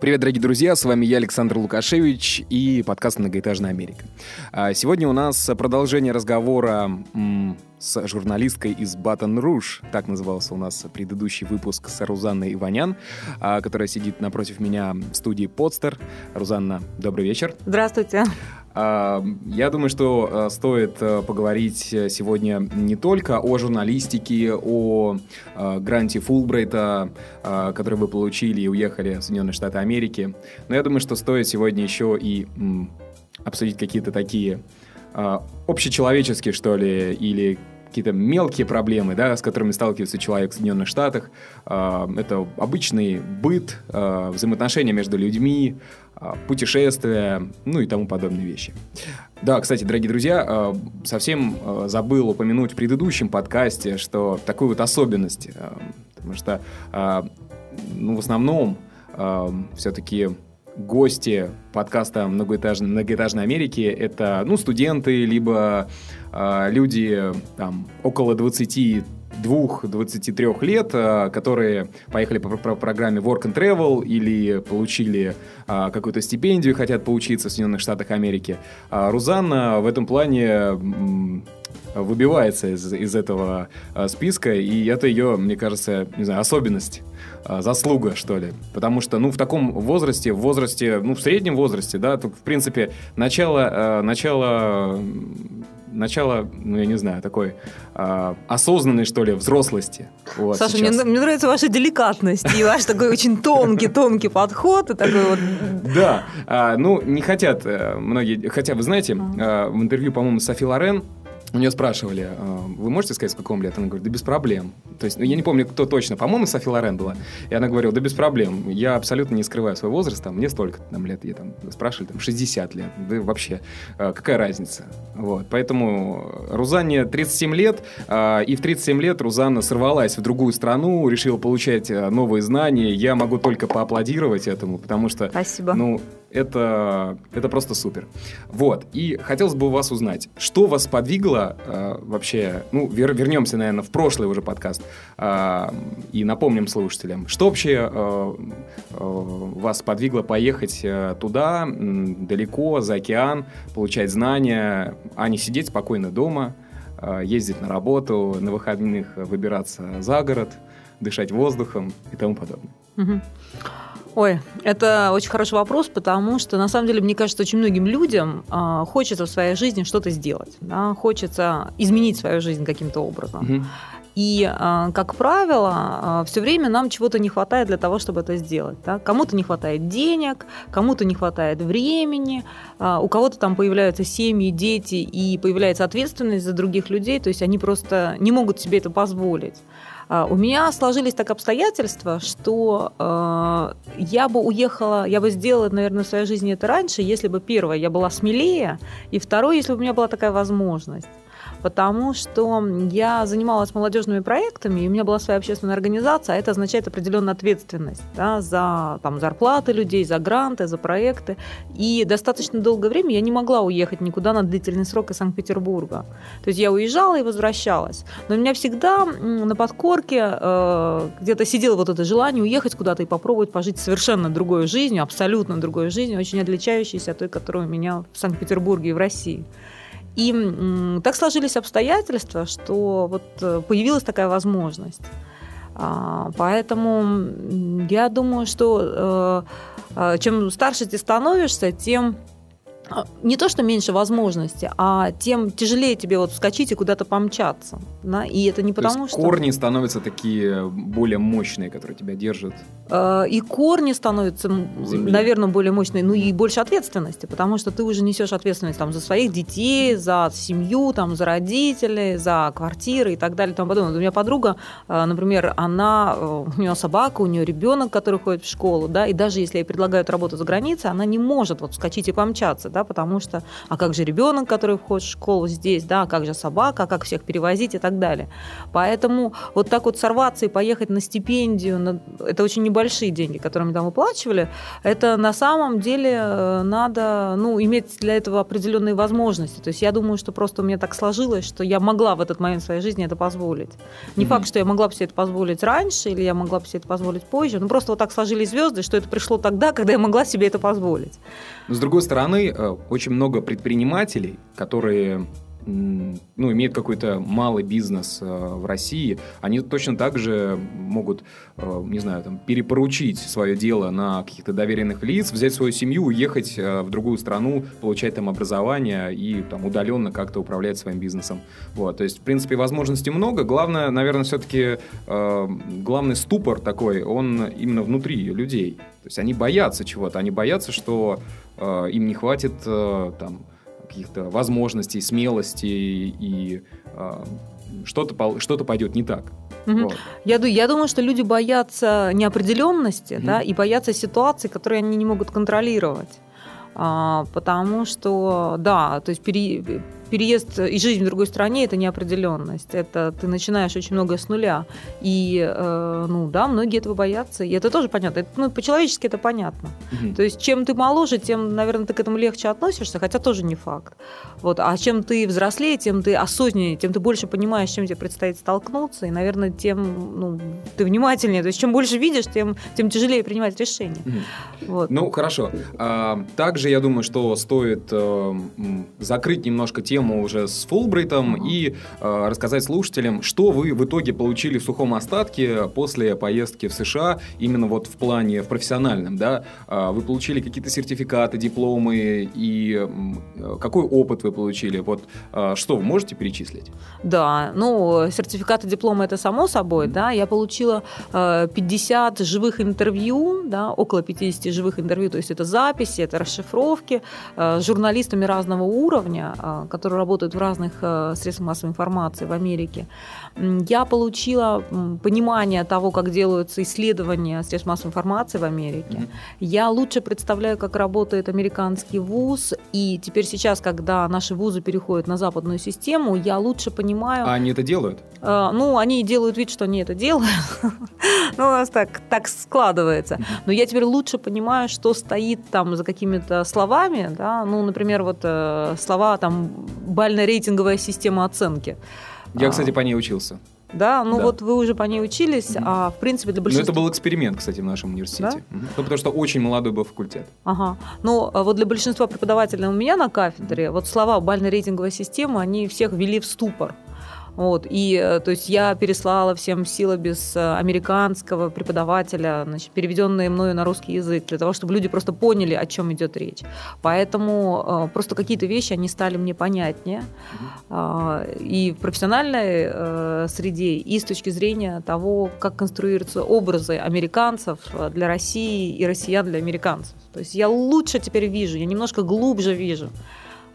Привет, дорогие друзья, с вами я, Александр Лукашевич, и подкаст «Многоэтажная Америка». А, сегодня у нас продолжение разговора с журналисткой из Батон Руж. Так назывался у нас предыдущий выпуск с Рузанной Иванян, а, которая сидит напротив меня в студии «Подстер». Рузанна, добрый вечер. Здравствуйте. А, я думаю, что а, стоит а, поговорить сегодня не только о журналистике, о гранте Фулбрайта, который вы получили и уехали в Соединенные Штаты Америки, но я думаю, что стоит сегодня еще и обсудить какие-то такие общечеловеческие, что ли, или какие-то мелкие проблемы, да, с которыми сталкивается человек в Соединенных Штатах. Это обычный быт, взаимоотношения между людьми, а, путешествия, ну и тому подобные вещи. Да, кстати, дорогие друзья, а, совсем а, забыл упомянуть в предыдущем подкасте, что такую вот особенность, потому что, ну, в основном, все-таки гости подкаста «Многоэтажной, многоэтажной Америки» — это, ну, студенты, либо люди там около 20 22-23 лет, э, которые поехали по, программе Work and Travel или получили а, какую-то стипендию, хотят поучиться в Соединенных Штатах Америки. А Рузанна в этом плане выбивается из, из этого а, списка, и это ее, мне кажется, не знаю, особенность, заслуга, что ли. Потому что, ну, в таком возрасте, в возрасте, ну, в среднем возрасте, да, в принципе, начало, начало начало, ну, я не знаю, такой э, осознанной, что ли, взрослости. Вот, Саша, мне, мне нравится ваша деликатность и ваш такой очень тонкий-тонкий подход. И такой вот... Да, а, ну, не хотят э, многие... Хотя, вы знаете, э, в интервью, по-моему, Софи Лорен у нее спрашивали, «А, вы можете сказать, сколько вам лет? Она говорит, да без проблем. То есть, ну, я не помню, кто точно, по-моему, Софи Лорен была. И она говорила, да без проблем, я абсолютно не скрываю свой возраст, там, мне столько там, лет, я там спрашивали, там, 60 лет, да вообще, а, какая разница? Вот, поэтому Рузанне 37 лет, а, и в 37 лет Рузанна сорвалась в другую страну, решила получать новые знания, я могу только поаплодировать этому, потому что... Спасибо. Ну, это, это просто супер. Вот, и хотелось бы у вас узнать, что вас подвигло э, вообще, ну, вер, вернемся, наверное, в прошлый уже подкаст, э, и напомним слушателям, что вообще э, э, вас подвигло поехать э, туда, далеко, за океан, получать знания, а не сидеть спокойно дома, э, ездить на работу, на выходных выбираться за город, дышать воздухом и тому подобное. Угу. Ой, это очень хороший вопрос, потому что, на самом деле, мне кажется, очень многим людям э, хочется в своей жизни что-то сделать, да, хочется изменить свою жизнь каким-то образом. Угу. И, э, как правило, э, все время нам чего-то не хватает для того, чтобы это сделать. Да? Кому-то не хватает денег, кому-то не хватает времени, э, у кого-то там появляются семьи, дети, и появляется ответственность за других людей, то есть они просто не могут себе это позволить. А, у меня сложились так обстоятельства, что э, я бы уехала, я бы сделала, наверное, в своей жизни это раньше, если бы, первое, я была смелее, и второе, если бы у меня была такая возможность потому что я занималась молодежными проектами, и у меня была своя общественная организация, а это означает определенную ответственность да, за там, зарплаты людей, за гранты, за проекты. И достаточно долгое время я не могла уехать никуда на длительный срок из Санкт-Петербурга. То есть я уезжала и возвращалась. Но у меня всегда на подкорке э, где-то сидело вот это желание уехать куда-то и попробовать пожить совершенно другой жизнью, абсолютно другой жизнью, очень отличающейся от той, которая у меня в Санкт-Петербурге и в России. И так сложились обстоятельства, что вот э, появилась такая возможность. А, поэтому я думаю, что э, э, чем старше ты становишься, тем а, не то, что меньше возможностей, а тем тяжелее тебе вот вскочить и куда-то помчаться. Да? И это не потому, что... корни становятся такие более мощные, которые тебя держат. Э, и корни становятся, Земли. наверное, более мощные, ну и больше ответственности, потому что ты уже несешь ответственность там, за своих детей, за семью, там, за родителей, за квартиры и так далее. И тому подобное. У меня подруга, э, например, она, э, у нее собака, у нее ребенок, который ходит в школу, да, и даже если ей предлагают работу за границей, она не может вот вскочить и помчаться, да, да, потому что, а как же ребенок, который входит в школу здесь, да, а как же собака, а как всех перевозить и так далее. Поэтому вот так вот сорваться и поехать на стипендию, на, это очень небольшие деньги, которые мы там выплачивали, это на самом деле э, надо, ну, иметь для этого определенные возможности. То есть я думаю, что просто у меня так сложилось, что я могла в этот момент в своей жизни это позволить. Не mm-hmm. факт, что я могла бы себе это позволить раньше, или я могла бы себе это позволить позже, но просто вот так сложились звезды, что это пришло тогда, когда я могла себе это позволить. Но, с другой стороны, э, очень много предпринимателей, которые ну, имеют какой-то малый бизнес э, в России, они точно так же могут, э, не знаю, там, перепоручить свое дело на каких-то доверенных лиц, взять свою семью, уехать э, в другую страну, получать там образование и там удаленно как-то управлять своим бизнесом. Вот, то есть, в принципе, возможностей много. Главное, наверное, все-таки главный ступор такой, он именно внутри людей. То есть они боятся чего-то, они боятся, что им не хватит там каких-то возможностей, смелости и э, что-то что пойдет не так. Угу. Вот. Я, я думаю, что люди боятся неопределенности угу. да, и боятся ситуаций, которые они не могут контролировать. А, потому что, да, то есть пере, переезд и жизнь в другой стране – это неопределенность. Это ты начинаешь очень многое с нуля. И, э, ну да, многие этого боятся. И это тоже понятно. Это, ну, по-человечески это понятно. Угу. То есть, чем ты моложе, тем, наверное, ты к этому легче относишься, хотя тоже не факт. Вот. А чем ты взрослее, тем ты осознаннее, тем ты больше понимаешь, с чем тебе предстоит столкнуться. И, наверное, тем ну, ты внимательнее. То есть, чем больше видишь, тем, тем тяжелее принимать решения. Угу. Вот. Ну, хорошо. А, также, я думаю, что стоит э, закрыть немножко тему тему уже с Фулбрейтом mm-hmm. и э, рассказать слушателям, что вы в итоге получили в сухом остатке после поездки в США, именно вот в плане в профессиональном, да? Э, вы получили какие-то сертификаты, дипломы и э, какой опыт вы получили? Вот э, что вы можете перечислить? Да, ну сертификаты, дипломы это само собой, mm-hmm. да. Я получила э, 50 живых интервью, да, около 50 живых интервью, то есть это записи, это расшифровки э, с журналистами разного уровня, э, которые которые работают в разных э, средствах массовой информации в Америке, я получила понимание того, как делаются исследования средств массовой информации в Америке. Mm-hmm. Я лучше представляю, как работает американский вуз, и теперь сейчас, когда наши вузы переходят на западную систему, я лучше понимаю... А они это делают? Э, ну, они делают вид, что они это делают. ну, у нас так, так складывается. Но я теперь лучше понимаю, что стоит там за какими-то словами, да, ну, например, вот э, слова там бально-рейтинговая система оценки. Я, а. кстати, по ней учился. Да, ну да. вот вы уже по ней учились, mm-hmm. а в принципе для большинства... Ну это был эксперимент, кстати, в нашем университете. Да? Mm-hmm. Ну, потому что очень молодой был факультет. Ага. Ну а вот для большинства преподавателей у меня на кафедре mm-hmm. вот слова бально-рейтинговая система, они всех ввели в ступор. Вот, и, э, то есть, я переслала всем силобис э, американского преподавателя, значит, переведенные мною на русский язык, для того, чтобы люди просто поняли, о чем идет речь. Поэтому э, просто какие-то вещи, они стали мне понятнее э, и в профессиональной э, среде, и с точки зрения того, как конструируются образы американцев для России и россиян для американцев. То есть я лучше теперь вижу, я немножко глубже вижу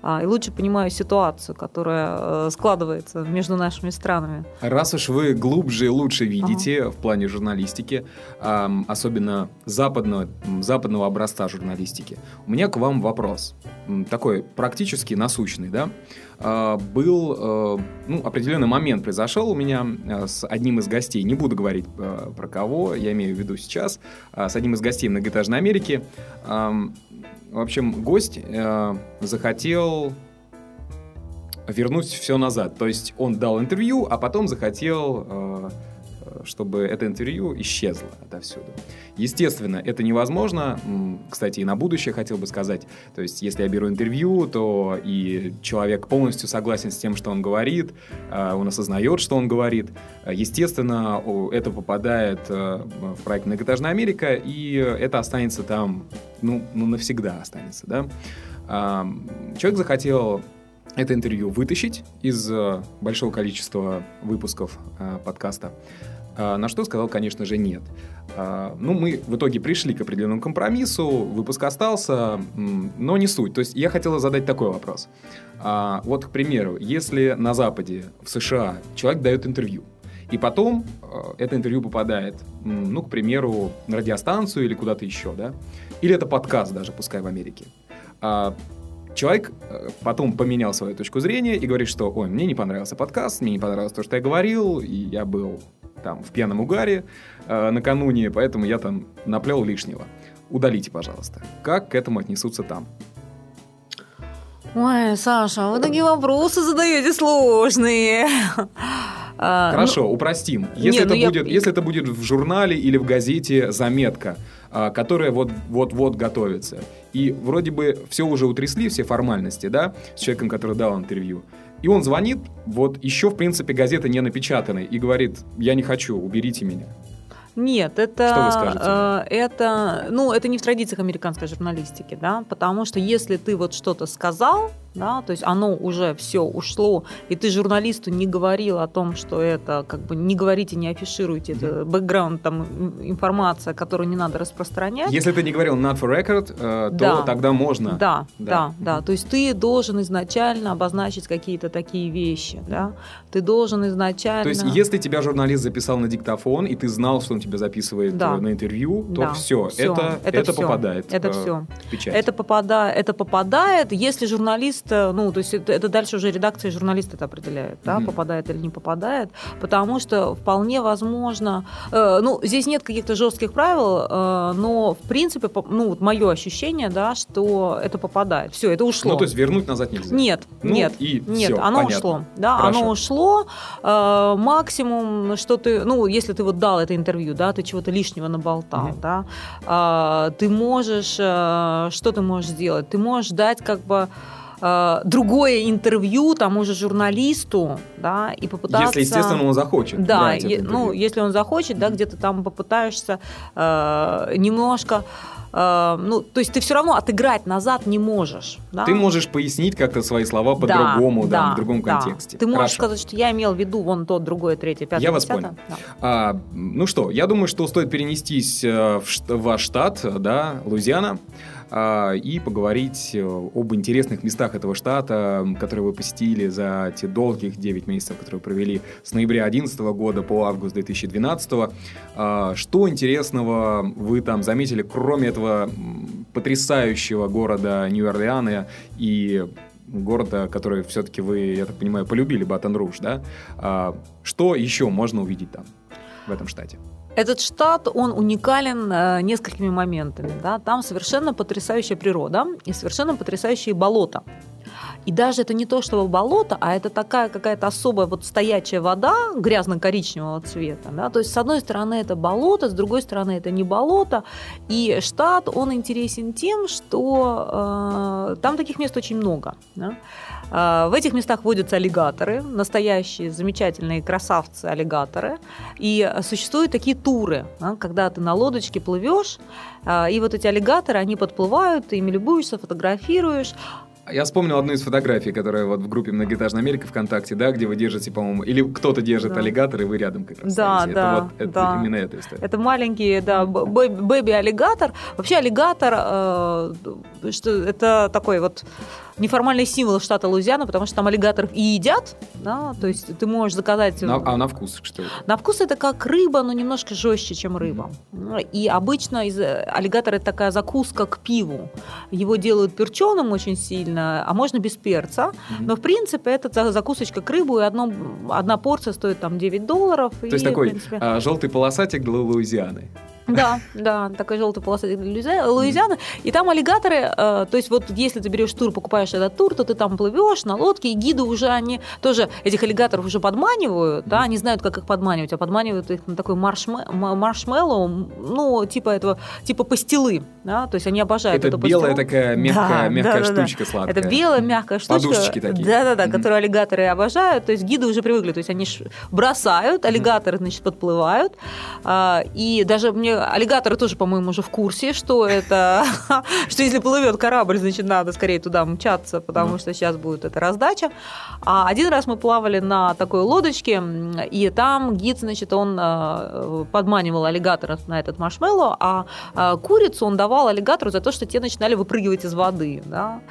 и лучше понимаю ситуацию, которая э, складывается между нашими странами. Раз уж вы глубже и лучше видите ага. в плане журналистики, особенно западного, западного образца журналистики, у меня к вам вопрос. Такой практически насущный, да? А, был, э, ну, определенный момент произошел у меня э, с одним из гостей, не буду говорить про кого, я имею в виду сейчас, а, с одним из гостей Многоэтажной Америки, в общем, гость э, захотел вернуть все назад. То есть он дал интервью, а потом захотел, э, чтобы это интервью исчезло отовсюду. Естественно, это невозможно. Кстати, и на будущее хотел бы сказать. То есть, если я беру интервью, то и человек полностью согласен с тем, что он говорит, э, он осознает, что он говорит. Естественно, это попадает э, в проект «Многоэтажная Америка», и это останется там ну, ну навсегда останется, да. А, человек захотел это интервью вытащить из э, большого количества выпусков а, подкаста, а, на что сказал, конечно же, нет. А, ну, мы в итоге пришли к определенному компромиссу, выпуск остался, но не суть. То есть я хотел задать такой вопрос. А, вот, к примеру, если на Западе, в США, человек дает интервью, и потом э, это интервью попадает, ну, к примеру, на радиостанцию или куда-то еще, да? Или это подкаст даже, пускай в Америке. Человек э, потом поменял свою точку зрения и говорит, что, ой, мне не понравился подкаст, мне не понравилось то, что я говорил, и я был там в пьяном угаре э, накануне, поэтому я там наплел лишнего. Удалите, пожалуйста. Как к этому отнесутся там? Ой, Саша, вы такие вопросы задаете сложные. А, Хорошо, ну, упростим. Если, не, это ну будет, я... если это будет в журнале или в газете заметка, а, которая вот-вот готовится, и вроде бы все уже утрясли, все формальности, да, с человеком, который дал интервью, и он звонит, вот еще, в принципе, газета не напечатана, и говорит, я не хочу, уберите меня. Нет, это, что вы скажете? Э, это, ну, это не в традициях американской журналистики, да, потому что если ты вот что-то сказал, да, то есть оно уже все ушло, и ты журналисту не говорил о том, что это, как бы, не говорите, не афишируйте, mm-hmm. это бэкграунд, там, информация, которую не надо распространять. Если ты не говорил not for record, э, то да. тогда можно. Да, да, да, да, то есть ты должен изначально обозначить какие-то такие вещи, да, ты должен изначально... То есть если тебя журналист записал на диктофон, и ты знал, что он тебя записывает да. на интервью, то да. все, все, это, это, это все. попадает это в, все. в печать. Это, попада... это попадает, если журналист журналиста, ну, то есть это, это дальше уже редакция журналиста это определяет, да, mm-hmm. попадает или не попадает, потому что вполне возможно, э, ну, здесь нет каких-то жестких правил, э, но в принципе, ну, вот мое ощущение, да, что это попадает, все, это ушло. Ну, то есть вернуть назад нельзя. Нет, ну, нет, и нет, все, оно понятно. ушло, да, Хорошо. оно ушло, э, максимум, что ты, ну, если ты вот дал это интервью, да, ты чего-то лишнего наболтал, mm-hmm. да, э, ты можешь, э, что ты можешь сделать? Ты можешь дать как бы э, другое интервью тому же журналисту, да, и попытаться... Если, естественно, он захочет. Да, е- ну, если он захочет, да, где-то там попытаешься э, немножко э, ну, то есть ты все равно отыграть назад не можешь. Да? Ты можешь пояснить как-то свои слова по-другому, да, да, в другом да. контексте. Ты можешь Хорошо. сказать, что я имел в виду вон тот, другой, третий, пятый, Я вас понял. Да. А, ну что, я думаю, что стоит перенестись э, в, ваш штат, да, Луизиана. А, и поговорить э, об интересных местах этого штата, которые вы посетили за те долгих 9 месяцев, которые вы провели с ноября 2011 года по август 2012. А, что интересного вы там заметили, кроме этого потрясающего города Нью-Орлеана и города, который все-таки вы, я так понимаю, полюбили, Батон-Руж, да? А, что еще можно увидеть там, в этом штате? Этот штат, он уникален э, несколькими моментами. Да? Там совершенно потрясающая природа и совершенно потрясающие болота. И даже это не то, что болото, а это такая какая-то особая вот стоячая вода грязно-коричневого цвета. Да? То есть, с одной стороны, это болото, с другой стороны, это не болото. И штат, он интересен тем, что э, там таких мест очень много. Да? Э, в этих местах водятся аллигаторы, настоящие замечательные красавцы-аллигаторы. И существуют такие туры, да? когда ты на лодочке плывешь, э, и вот эти аллигаторы, они подплывают, ты ими любуешься, фотографируешь, я вспомнил одну из фотографий, которая вот в группе «Многоэтажная Америка» ВКонтакте, да, где вы держите, по-моему, или кто-то держит да. аллигатор, и вы рядом как раз Да, стоите. да, это вот это да. именно эта история. Это маленький, да, бэби-аллигатор. Вообще аллигатор, э, что это такой вот неформальный символ штата Луизиана, потому что там аллигаторов и едят, да, то есть ты можешь заказать... На, а на вкус что это? На вкус это как рыба, но немножко жестче, чем рыба. Mm-hmm. И обычно из аллигатора это такая закуска к пиву. Его делают перченым очень сильно, а можно без перца. Mm-hmm. Но в принципе это закусочка к рыбу, и одно, одна порция стоит там 9 долларов. То и, есть такой принципе... а, желтый полосатик для Луизианы. Да, да, такая желтая полоса Луизиана. И там аллигаторы, э, то есть вот если ты берешь тур, покупаешь этот тур, то ты там плывешь на лодке, и гиды уже они тоже этих аллигаторов уже подманивают, да, они знают, как их подманивать, а подманивают их на такой маршме, маршмеллоу, ну, типа этого, типа пастилы, да, то есть они обожают Это эту белая пастилу. такая мягкая, да, мягкая да, штучка да. сладкая. Это белая мягкая штучка. Подушечки такие. Да-да-да, mm-hmm. которые аллигаторы обожают, то есть гиды уже привыкли, то есть они бросают, аллигаторы, значит, подплывают, а, и даже мне аллигаторы тоже, по-моему, уже в курсе, что это, что если плывет корабль, значит, надо скорее туда мчаться, потому что сейчас будет эта раздача. А один раз мы плавали на такой лодочке, и там гид, значит, он э, подманивал аллигаторов на этот маршмеллоу, а э, курицу он давал аллигатору за то, что те начинали выпрыгивать из воды, да.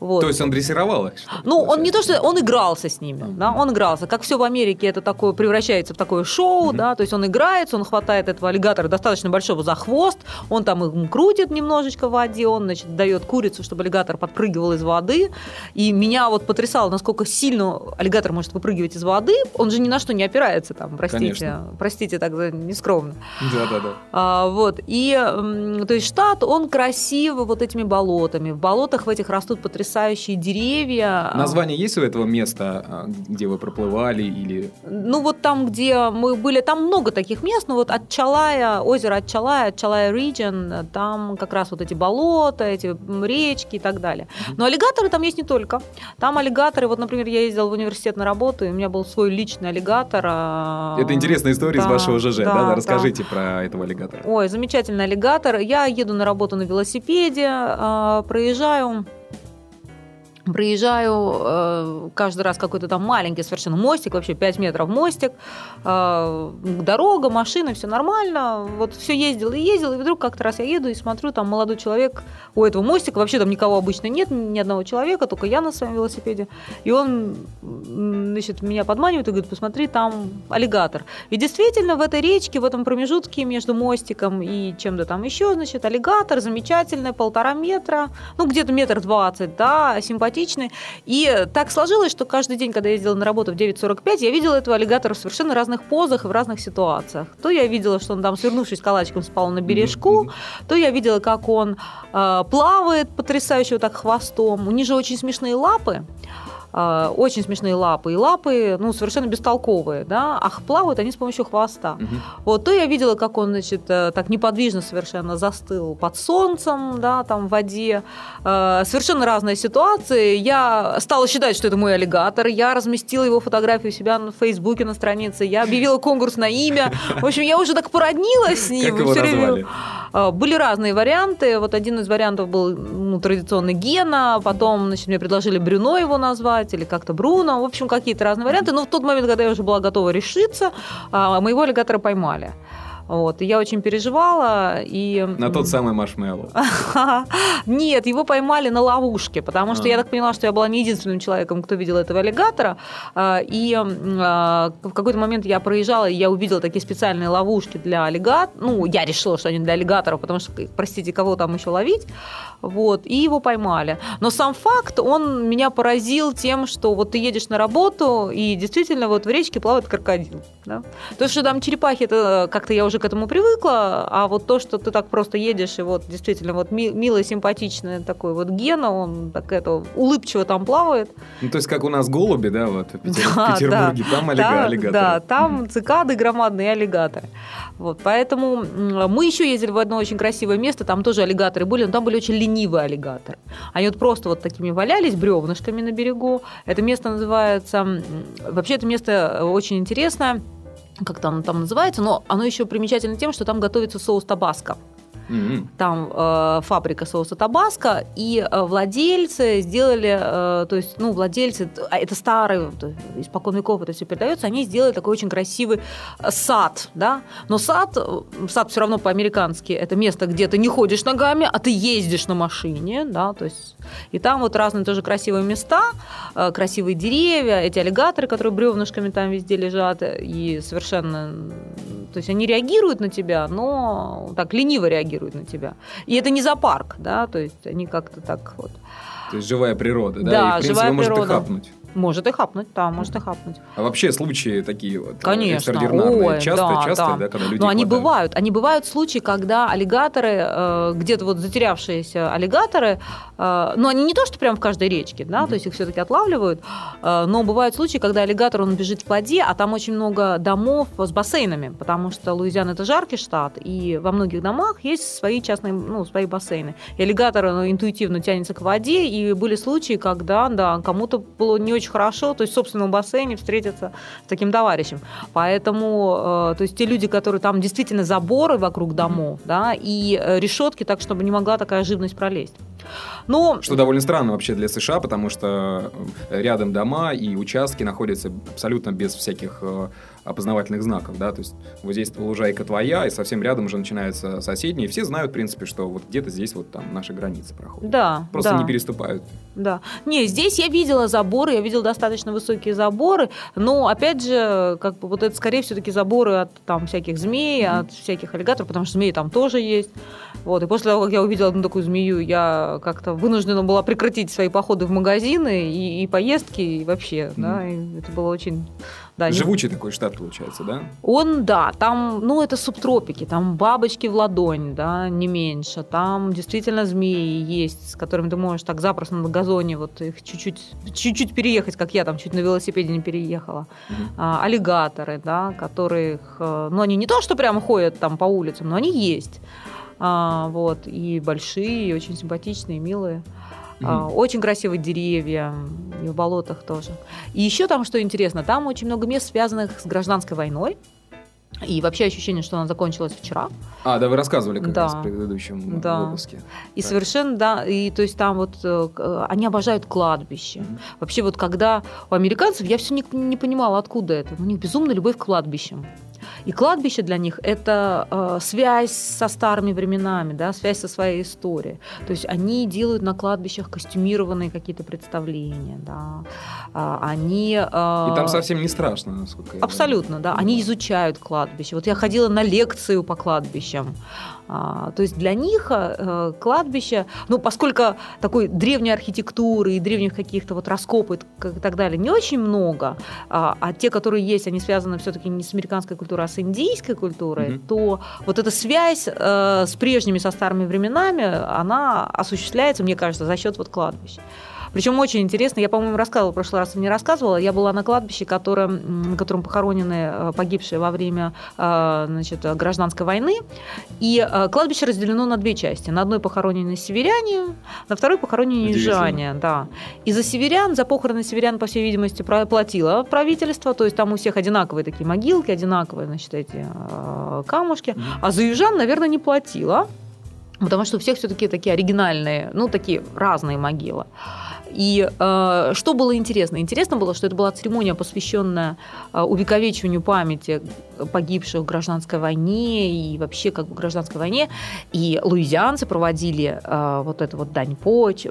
Вот. То есть он дрессировал их? Ну, он не то, что он игрался с ними, да, он игрался. Как все в Америке, это такое превращается в такое шоу, mm-hmm. да, то есть он играется, он хватает этого аллигатора достаточно большого за хвост, он там им крутит немножечко в воде, он, значит, дает курицу, чтобы аллигатор подпрыгивал из воды. И меня вот потрясало, насколько сильно аллигатор может выпрыгивать из воды. Он же ни на что не опирается там, простите, Конечно. простите, так нескромно. Да, да, да. А, вот. И, то есть штат, он красивый вот этими болотами. В болотах в этих растут потрясающие деревья. Название есть у этого места, а, где вы проплывали или... Ну вот там, где мы были, там много таких мест, но вот от Чалая, озеро от Чалая, от Чалая Region, там как раз вот эти болота, эти речки и так далее. Но аллигаторы там есть не только. Там аллигаторы, вот, например, я ездила в университет на работу, и у меня был свой личный аллигатор. А, Это интересная история да, из вашего ЖЖ, да? да, да расскажите да. про этого аллигатора. Ой, замечательный аллигатор. Я еду на работу на велосипеде, а, проезжаю Проезжаю э, каждый раз какой-то там маленький совершенно мостик, вообще 5 метров мостик, э, дорога, машина, все нормально. Вот все ездил и ездил, и вдруг как-то раз я еду и смотрю, там молодой человек у этого мостика, вообще там никого обычно нет, ни одного человека, только я на своем велосипеде. И он, значит, меня подманивает и говорит, посмотри, там аллигатор. И действительно в этой речке, в этом промежутке между мостиком и чем-то там еще, значит, аллигатор замечательный, полтора метра, ну где-то метр двадцать, да, симпатичный симпатичны. И так сложилось, что каждый день, когда я ездила на работу в 9.45, я видела этого аллигатора в совершенно разных позах и в разных ситуациях. То я видела, что он там, свернувшись калачиком, спал на бережку, то я видела, как он э, плавает потрясающе вот так хвостом. У них же очень смешные лапы. А, очень смешные лапы. И лапы, ну, совершенно бестолковые, да, а плавают они с помощью хвоста. Угу. Вот, то я видела, как он, значит, э, так неподвижно совершенно застыл под солнцем, да, там в воде. Э, совершенно разные ситуации. Я стала считать, что это мой аллигатор. Я разместила его фотографию у себя на Фейсбуке на странице. Я объявила конкурс на имя. В общем, я уже так породнилась с ним. Как его назвали? Э, были разные варианты. Вот один из вариантов был ну, традиционный Гена, потом значит, мне предложили Брюно его назвать назвать, или как-то Бруно. В общем, какие-то разные варианты. Но в тот момент, когда я уже была готова решиться, а, моего аллигатора поймали. Вот, и я очень переживала. И... На тот самый маршмеллоу. Нет, его поймали на ловушке, потому что а. я так поняла, что я была не единственным человеком, кто видел этого аллигатора. А, и а, в какой-то момент я проезжала, и я увидела такие специальные ловушки для аллигаторов. Ну, я решила, что они для аллигаторов, потому что, простите, кого там еще ловить. Вот, и его поймали. Но сам факт, он меня поразил тем, что вот ты едешь на работу, и действительно вот в речке плавает крокодил. Да? То, что там черепахи, это как-то я уже уже к этому привыкла, а вот то, что ты так просто едешь, и вот действительно вот милый, симпатичный такой вот Гена, он так это улыбчиво там плавает. Ну, то есть, как у нас голуби, да, вот в, Петер... да, Петербурге, да, там да, аллигаторы. Да, там цикады громадные аллигаторы. Вот, поэтому мы еще ездили в одно очень красивое место, там тоже аллигаторы были, но там были очень ленивые аллигаторы. Они вот просто вот такими валялись бревнышками на берегу. Это место называется... Вообще, это место очень интересное как там, там называется, но оно еще примечательно тем, что там готовится соус табаско. Там э, фабрика соуса Табаско, и э, владельцы сделали, э, то есть, ну, владельцы, а это старые, испокон веков это все передается, они сделали такой очень красивый э, сад, да, но сад, э, сад все равно по-американски, это место, где ты не ходишь ногами, а ты ездишь на машине, да, то есть, и там вот разные тоже красивые места, э, красивые деревья, эти аллигаторы, которые бревнышками там везде лежат, и совершенно, то есть они реагируют на тебя, но так лениво реагируют реагируют на тебя. И это не зоопарк, да, то есть они как-то так вот. То есть живая природа, да? Да, и, в принципе, живая может природа. хапнуть. Может и хапнуть, да, может и хапнуть. А вообще случаи такие вот э, Конечно. экстраординарные, Ой, часто, да, часто, да. да, когда люди Но они хватают? бывают. Они бывают случаи, когда аллигаторы, э, где-то вот затерявшиеся аллигаторы, э, но они не то, что прям в каждой речке, да, mm-hmm. то есть их все-таки отлавливают, э, но бывают случаи, когда аллигатор, он бежит к воде, а там очень много домов с бассейнами, потому что Луизиана это жаркий штат, и во многих домах есть свои частные, ну, свои бассейны. И аллигатор ну, интуитивно тянется к воде, и были случаи, когда, да, кому-то было не очень хорошо, то есть собственном бассейне встретиться с таким товарищем. Поэтому, э, то есть те люди, которые там действительно заборы вокруг домов, да, и э, решетки так, чтобы не могла такая живность пролезть. Но... Что довольно странно вообще для США, потому что рядом дома и участки находятся абсолютно без всяких опознавательных знаков, да, то есть вот здесь лужайка твоя, и совсем рядом уже начинаются соседние, и все знают, в принципе, что вот где-то здесь вот там наша граница проходит. Да. Просто да. не переступают. Да. Не, здесь я видела заборы, я видела достаточно высокие заборы, но, опять же, как бы вот это, скорее, все-таки заборы от там всяких змей, mm-hmm. от всяких аллигаторов, потому что змеи там тоже есть. Вот, и после того, как я увидела одну такую змею, я как-то вынуждена была прекратить свои походы в магазины и, и поездки, и вообще, mm-hmm. да, и это было очень да, Живучий не... такой штат получается, да? Он, да, там, ну, это субтропики, там бабочки в ладонь, да, не меньше. Там действительно змеи есть, с которыми ты можешь так запросто на газоне вот их чуть-чуть, чуть-чуть переехать, как я там чуть на велосипеде не переехала. Угу. А, аллигаторы, да, которых, э, ну, они не то, что прямо ходят там по улицам, но они есть. А, вот, и большие, и очень симпатичные, милые. Mm-hmm. Очень красивые деревья, и в болотах тоже. И еще там, что интересно, там очень много мест, связанных с гражданской войной. И вообще ощущение, что она закончилась вчера. А, да, вы рассказывали как да. раз в предыдущем да. выпуске. И так. совершенно, да, и то есть там вот э, они обожают кладбище. Mm-hmm. Вообще вот когда у американцев, я все не, не понимала, откуда это. У них безумная любовь к кладбищам. И кладбище для них – это э, связь со старыми временами, да, связь со своей историей. То есть они делают на кладбищах костюмированные какие-то представления. Да. А, они, э, И там совсем не страшно, насколько я Абсолютно, да. Они изучают кладбище. Вот я ходила на лекцию по кладбищам. А, то есть для них э, кладбище, ну, поскольку такой древней архитектуры и древних каких-то вот раскопов и так далее не очень много, а, а те, которые есть, они связаны все-таки не с американской культурой, а с индийской культурой, mm-hmm. то вот эта связь э, с прежними, со старыми временами, она осуществляется, мне кажется, за счет вот кладбища. Причем очень интересно, я, по-моему, рассказывала в прошлый раз, не рассказывала, я была на кладбище, которое, на котором похоронены э, погибшие во время э, значит, гражданской войны. И э, кладбище разделено на две части. На одной похоронены северяне, на второй похоронены южане. Да. И за северян, за похороны северян, по всей видимости, платило правительство, то есть там у всех одинаковые такие могилки, одинаковые, значит, эти камушки. А за южан, наверное, не платило. Потому что у всех все-таки такие оригинальные, ну, такие разные могилы. И э, что было интересно? Интересно было, что это была церемония, посвященная э, увековечиванию памяти погибших в гражданской войне и вообще как бы в гражданской войне. И луизианцы проводили э, вот эту вот дань поч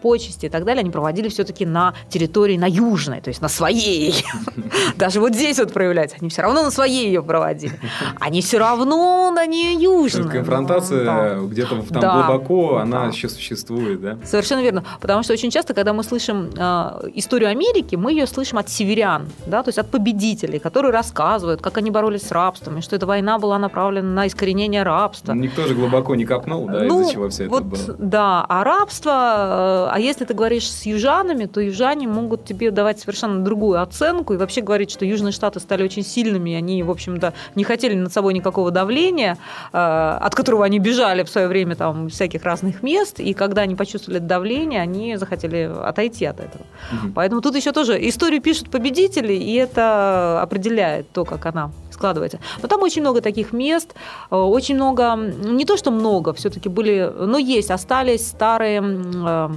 почести и так далее, они проводили все-таки на территории, на южной, то есть на своей. Даже вот здесь вот проявляется. Они все равно на своей ее проводили. Они все равно на нее южной. Конфронтация где-то там глубоко, она еще существует, да? Совершенно верно. Потому что очень часто, когда мы слышим а, историю Америки, мы ее слышим от северян, да, то есть от победителей, которые рассказывают, как они боролись с рабством, и что эта война была направлена на искоренение рабства. Никто же глубоко не копнул, да, ну, из-за чего все это было. Да, а рабство а если ты говоришь с южанами, то южане могут тебе давать совершенно другую оценку и вообще говорить, что Южные Штаты стали очень сильными, и они, в общем-то, не хотели над собой никакого давления, э, от которого они бежали в свое время там всяких разных мест, и когда они почувствовали давление, они захотели отойти от этого. Угу. Поэтому тут еще тоже историю пишут победители, и это определяет то, как она складывается. Но там очень много таких мест, э, очень много, не то что много, все-таки были, но есть, остались старые э,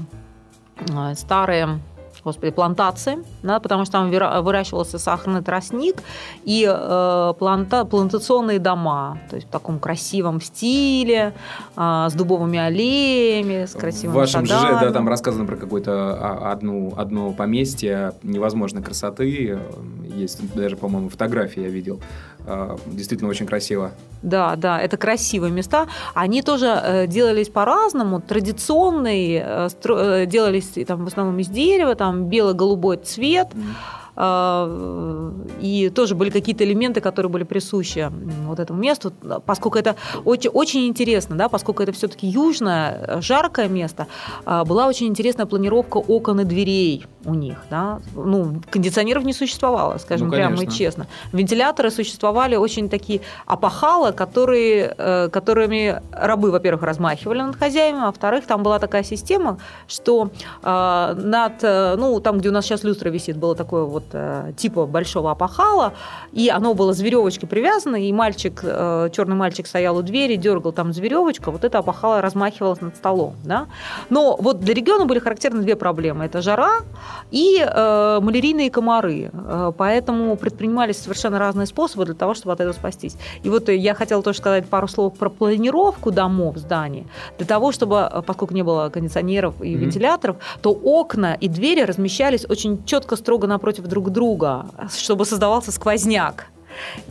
старые господи, плантации, да, потому что там выращивался сахарный тростник и э, планта, плантационные дома, то есть в таком красивом стиле, э, с дубовыми аллеями, с красивыми В вашем садами. ЖЖ, да, там рассказано про какое-то а, одну, одно поместье невозможной красоты, есть даже, по-моему, фотографии я видел, э, действительно очень красиво. Да, да, это красивые места. Они тоже э, делались по-разному, традиционные, э, делались там в основном из дерева, там бело-голубой цвет. Mm. И тоже были какие-то элементы, которые были присущи вот этому месту, поскольку это очень, очень интересно, да, поскольку это все-таки южное, жаркое место, а, была очень интересная планировка окон и дверей у них. Да? Ну, кондиционеров не существовало, скажем ну, прямо и честно. Вентиляторы существовали очень такие опахалы, которые, э, которыми рабы, во-первых, размахивали над хозяевами, а во-вторых, там была такая система, что э, над, э, ну, там, где у нас сейчас люстра висит, было такое вот э, типа большого опахала, и оно было с веревочкой привязано, и мальчик, э, черный мальчик стоял у двери, дергал там за веревочку, вот это опахало размахивалось над столом. Да? Но вот для региона были характерны две проблемы. Это жара и э, малярийные комары. Э, поэтому предпринимались совершенно разные способы для того, чтобы от этого спастись. И вот я хотела тоже сказать пару слов про планировку домов, зданий. Для того, чтобы, поскольку не было кондиционеров и mm-hmm. вентиляторов, то окна и двери размещались очень четко, строго напротив друг друга, чтобы создавался сквозняк.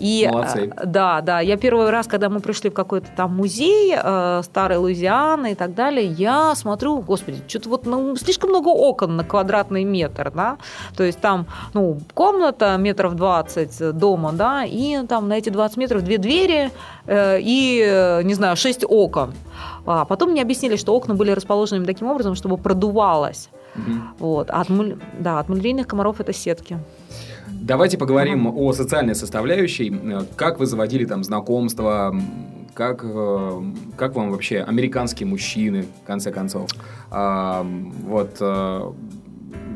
И, Молодцы. Э, да, да. Я первый раз, когда мы пришли в какой-то там музей э, старой Луизианы и так далее, я смотрю, господи, что-то вот ну, слишком много окон на квадратный метр, да. То есть там, ну, комната метров 20 дома, да, и там на эти 20 метров две двери э, и, э, не знаю, шесть окон. А потом мне объяснили, что окна были расположены таким образом, чтобы продувалось. Угу. Вот. А от, да, от малярийных комаров это сетки. Давайте поговорим ага. о социальной составляющей. Как вы заводили там знакомства, как, э, как вам вообще американские мужчины, в конце концов? А, вот э,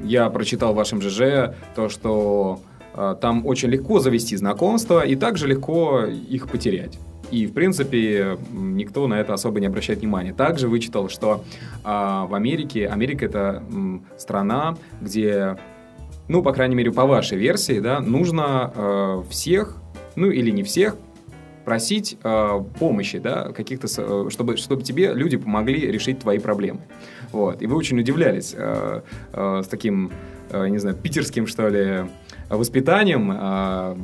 я прочитал в вашем ЖЖ то, что э, там очень легко завести знакомства и также легко их потерять. И, в принципе, никто на это особо не обращает внимания. Также вычитал, что а, в Америке, Америка это м, страна, где ну, по крайней мере, по вашей версии, да, нужно э, всех, ну или не всех, просить э, помощи, да, каких-то, э, чтобы, чтобы тебе люди помогли решить твои проблемы. Вот. И вы очень удивлялись э, э, с таким, э, не знаю, питерским, что ли, воспитанием. Э,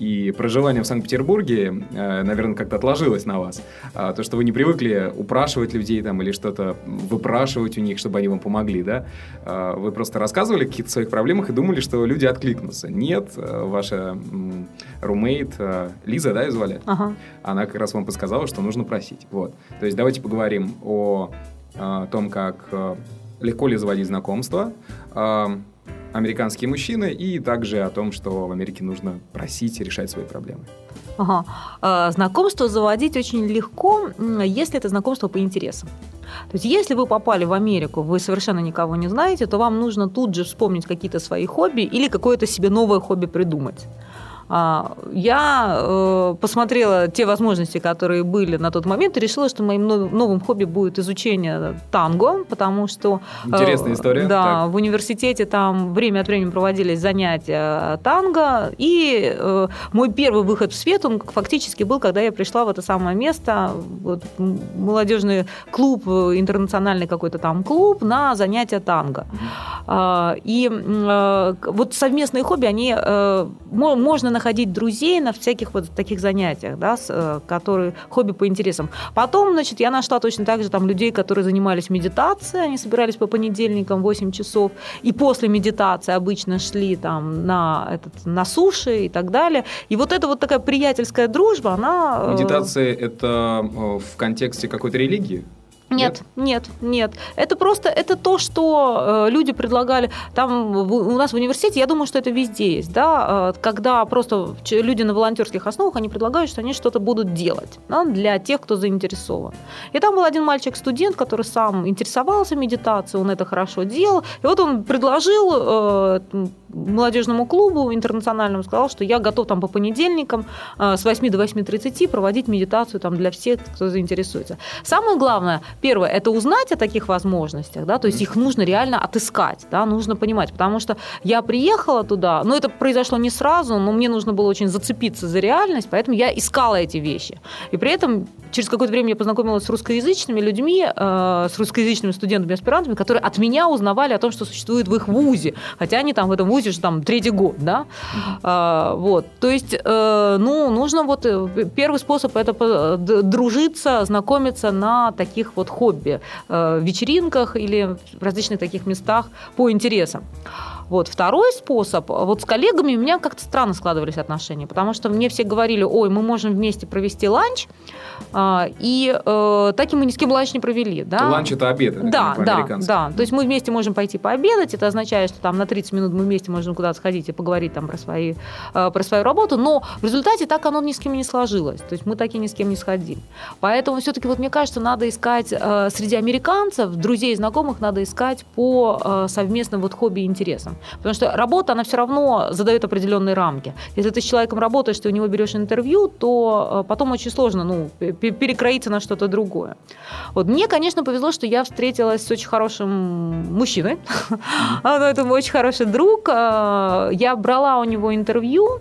и проживание в Санкт-Петербурге, э, наверное, как-то отложилось на вас. А, то, что вы не привыкли упрашивать людей там или что-то выпрашивать у них, чтобы они вам помогли, да? А, вы просто рассказывали о каких-то своих проблемах и думали, что люди откликнутся. Нет, э, ваша румейт э, Лиза, да, ее звали? Ага. Она как раз вам подсказала, что нужно просить. Вот. То есть давайте поговорим о, о том, как легко ли заводить знакомства, американские мужчины, и также о том, что в Америке нужно просить и решать свои проблемы. Ага. А, знакомство заводить очень легко, если это знакомство по интересам. То есть, если вы попали в Америку, вы совершенно никого не знаете, то вам нужно тут же вспомнить какие-то свои хобби или какое-то себе новое хобби придумать. А, я э, посмотрела те возможности, которые были на тот момент, и решила, что моим новым хобби будет изучение танго, потому что... Э, Интересная история. Да, так. в университете там время от времени проводились занятия танго, и э, мой первый выход в свет, он фактически был, когда я пришла в это самое место, вот, молодежный клуб, интернациональный какой-то там клуб на занятия танго. Mm-hmm. И вот совместные хобби, они можно находить друзей на всяких вот таких занятиях, да, с, э, которые хобби по интересам. Потом, значит, я нашла точно так же там людей, которые занимались медитацией, они собирались по понедельникам 8 часов, и после медитации обычно шли там на, этот, на суши и так далее. И вот эта вот такая приятельская дружба, она... Э, Медитация – это э, в контексте какой-то религии? Нет, нет, нет. Это просто это то, что э, люди предлагали. Там у нас в университете, я думаю, что это везде есть, да, э, когда просто люди на волонтерских основах они предлагают, что они что-то будут делать да, для тех, кто заинтересован. И там был один мальчик-студент, который сам интересовался медитацией, он это хорошо делал, и вот он предложил э, молодежному клубу интернациональному сказал, что я готов там по понедельникам э, с 8 до 8.30 проводить медитацию там для всех, кто заинтересуется. Самое главное, первое, это узнать о таких возможностях, да, то есть их нужно реально отыскать, да, нужно понимать, потому что я приехала туда, но это произошло не сразу, но мне нужно было очень зацепиться за реальность, поэтому я искала эти вещи. И при этом через какое-то время я познакомилась с русскоязычными людьми, э, с русскоязычными студентами-аспирантами, которые от меня узнавали о том, что существует в их вузе, хотя они там в этом вузе же там третий год, да, а, вот, то есть, э, ну, нужно вот, э, первый способ это дружиться, знакомиться на таких вот хобби, э, вечеринках или различных таких местах по интересам. Вот. Второй способ, вот с коллегами у меня как-то странно складывались отношения, потому что мне все говорили, ой, мы можем вместе провести ланч, а, и э, так и мы ни с кем ланч не провели. Да? Ланч – это обед, это да, да, да. То есть мы вместе можем пойти пообедать, это означает, что там на 30 минут мы вместе можем куда-то сходить и поговорить там про, свои, э, про свою работу, но в результате так оно ни с кем не сложилось. То есть мы так и ни с кем не сходили. Поэтому все-таки вот мне кажется, надо искать э, среди американцев, друзей и знакомых надо искать по э, совместным вот хобби и интересам. Потому что работа, она все равно задает определенные рамки. Если ты с человеком работаешь, ты у него берешь интервью, то потом очень сложно ну, перекроиться на что-то другое. Вот мне, конечно, повезло, что я встретилась с очень хорошим мужчиной. Mm-hmm. Это мой очень хороший друг. Э, я брала у него интервью.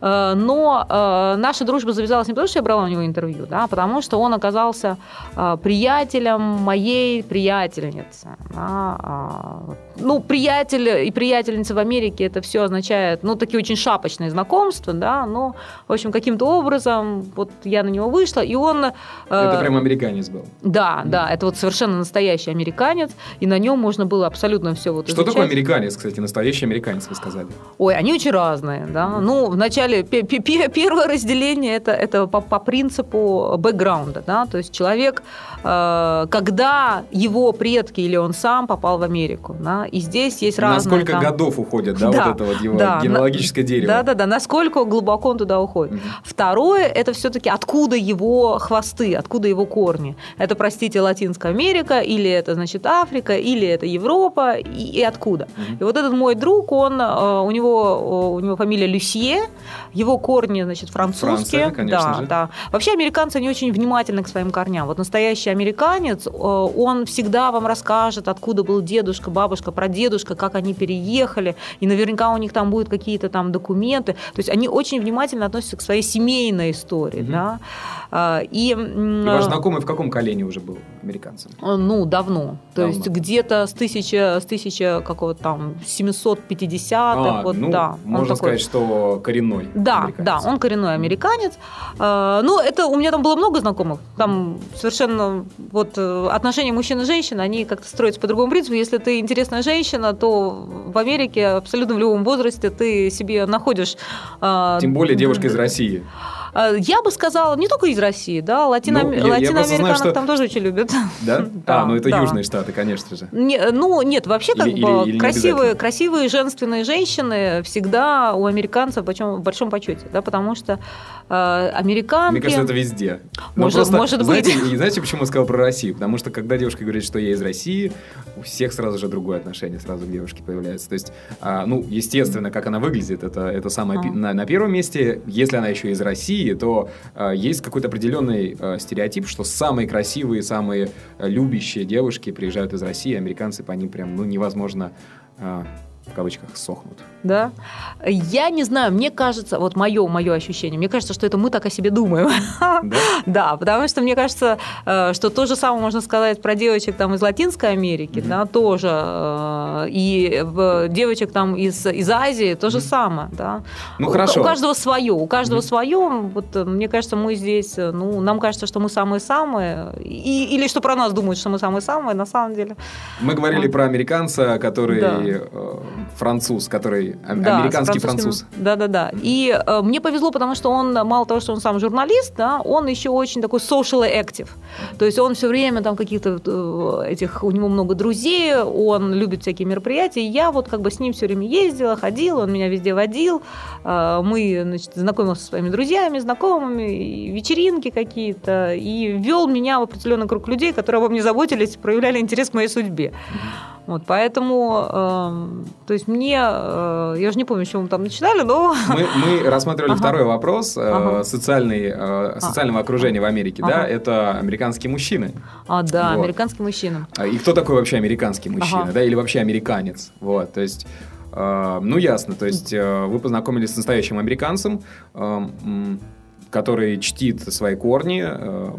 Э, но э, наша дружба завязалась не потому, что я брала у него интервью, да, а потому что он оказался э, приятелем моей приятельницы. Да, а, ну, приятель и приятельница в Америке это все означает, ну, такие очень шапочные знакомства, да, но, в общем, каким-то образом вот я на него вышла, и он... Это прям американец был. Да, mm. да, это вот совершенно настоящий американец, и на нем можно было абсолютно все вот Что такое американец, кстати, настоящий американец, вы сказали? Ой, они очень разные, да. Mm. Ну, вначале вначале первое разделение это, это по, по принципу бэкграунда, да, то есть человек, э, когда его предки или он сам попал в Америку, да, и здесь есть разные... Насколько там... годов уходит, да, да, вот это вот его да, генеалогическое на... дерево. Да, да, да, насколько глубоко он туда уходит. Угу. Второе, это все-таки откуда его хвосты, откуда его корни. Это, простите, Латинская Америка, или это, значит, Африка, или это Европа, и, и откуда. Угу. И вот этот мой друг, он, э, у него, у него фамилия Люсье, его корни, значит, французские. Франция, да, же. да. Вообще американцы не очень внимательны к своим корням. Вот настоящий американец, э, он всегда вам расскажет, откуда был дедушка, бабушка, прадедушка, как они переехали, и наверняка у них там будут какие-то там документы. То есть они очень внимательно относятся к своей семейной истории, угу. да. А, и, и ваш знакомый в каком колене уже был американцем? Э, ну, давно. То давно. есть где-то с тысяча, с тысяча какого-то там 750-х. А, вот, ну, да, можно сказать, что коренной Да, американец. да, он коренной американец. А, ну, это у меня там было много знакомых. Там совершенно вот э, отношения мужчин и женщин, они как-то строятся по другому принципу. Если ты интересная женщина, то в Америке абсолютно в любом возрасте ты себе находишь... Тем более девушка из России. А, я бы сказала, не только из России, да, латино... ну, латиноамериканок что... там тоже очень любят. Да? да а, ну это да. южные штаты, конечно же. Не, ну, нет, вообще как или, бы или, или красивые, красивые женственные женщины всегда у американцев в большом, в большом почете, да, потому что э, американки... Мне кажется, это везде. может, просто, может знаете, быть. И знаете, почему я сказал про Россию? Потому что когда девушка говорит, что я из России, у всех сразу же другое отношение сразу к девушке появляется. То есть, а, ну, естественно, как она выглядит, это, это самое а. на, на первом месте. Если она еще из России, России, то э, есть какой-то определенный э, стереотип, что самые красивые, самые э, любящие девушки приезжают из России, американцы по ним прям ну, невозможно э, в кавычках сохнут да. Я не знаю, мне кажется, вот мое, мое ощущение, мне кажется, что это мы так о себе думаем. Да? да, потому что мне кажется, э, что то же самое можно сказать про девочек там из Латинской Америки, mm-hmm. да, тоже, э, и девочек там из, из Азии то же mm-hmm. самое, да. Ну, хорошо. У, у каждого свое, у каждого mm-hmm. свое, вот мне кажется, мы здесь, ну, нам кажется, что мы самые-самые, и, или что про нас думают, что мы самые-самые, на самом деле. Мы говорили вот. про американца, который да. Француз, который да, американский француз. Да-да-да. И э, мне повезло, потому что он, мало того, что он сам журналист, да, он еще очень такой socially active. То есть он все время там каких-то э, этих, у него много друзей, он любит всякие мероприятия. И я вот как бы с ним все время ездила, ходила, он меня везде водил. Э, мы, значит, знакомились со своими друзьями, знакомыми, вечеринки какие-то. И вел меня в определенный круг людей, которые обо мне заботились, проявляли интерес к моей судьбе. Вот, поэтому, э, то есть мне, э, я уже не помню, с чего мы там начинали, но... Мы, мы рассматривали ага. второй вопрос, э, ага. социальный, э, а. социального а. окружения в Америке, ага. да, это американские мужчины. А, да, вот. американский мужчина. А, и кто такой вообще американский мужчина, ага. да, или вообще американец, вот, то есть... Ну, ясно, то есть вы познакомились с настоящим американцем, который чтит свои корни, э,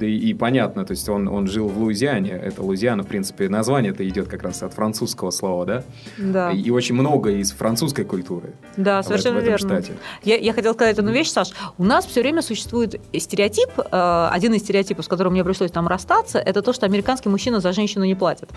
да и, и понятно, то есть он, он жил в Луизиане, это Луизиана, в принципе, название это идет как раз от французского слова, да? Да. И, очень много из французской культуры. Да, совершенно в, в этом верно. Штате. Я, я хотела сказать одну вещь, Саш. У нас все время существует стереотип, э, один из стереотипов, с которым мне пришлось там расстаться, это то, что американский мужчина за женщину не платит.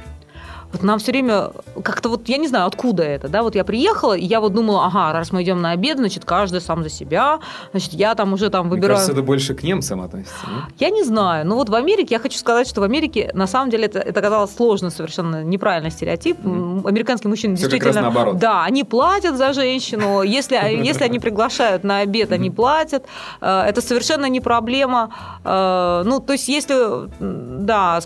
Вот нам все время как-то вот, я не знаю, откуда это, да, вот я приехала, и я вот думала, ага, раз мы идем на обед, значит, каждый сам за себя, значит, я там уже там выбираю... Мне кажется, это больше к немцам относится, не? Я не знаю, но вот в Америке, я хочу сказать, что в Америке, на самом деле, это, это казалось сложно, совершенно неправильный стереотип. Mm-hmm. Американские мужчины Все действительно... Как раз наоборот. Да, они платят за женщину, если, если они приглашают на обед, они платят, э, это совершенно не проблема. Э, ну, то есть, если, да,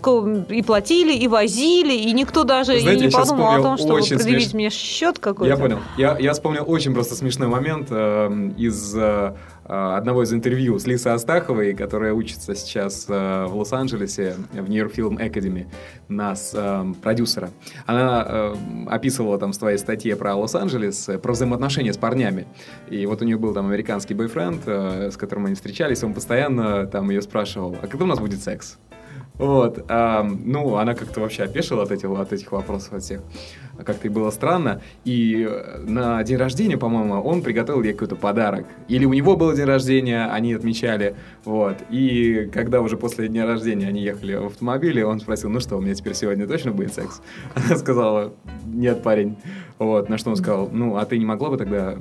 и платили, и возили, и никто даже Знаете, и не подумал о том, чтобы предъявить смеш... мне счет какой-то. Я понял. Я, я вспомнил очень просто смешной момент э, из э, одного из интервью с Лисой Астаховой, которая учится сейчас э, в Лос-Анджелесе в Нью-Йорк Film Academy, нас, э, продюсера. Она э, описывала там в своей статье про Лос-Анджелес, э, про взаимоотношения с парнями. И вот у нее был там американский бойфренд, э, с которым они встречались, он постоянно там ее спрашивал, а когда у нас будет секс? Вот. А, ну, она как-то вообще опешила от этих, от этих вопросов от всех. Как-то и было странно. И э, на день рождения, по-моему, он приготовил ей какой-то подарок. Или у него был день рождения, они отмечали. Вот. И когда уже после дня рождения они ехали в автомобиле, он спросил, ну что, у меня теперь сегодня точно будет секс? Она сказала, нет, парень. Вот. На что он сказал, ну, а ты не могла бы тогда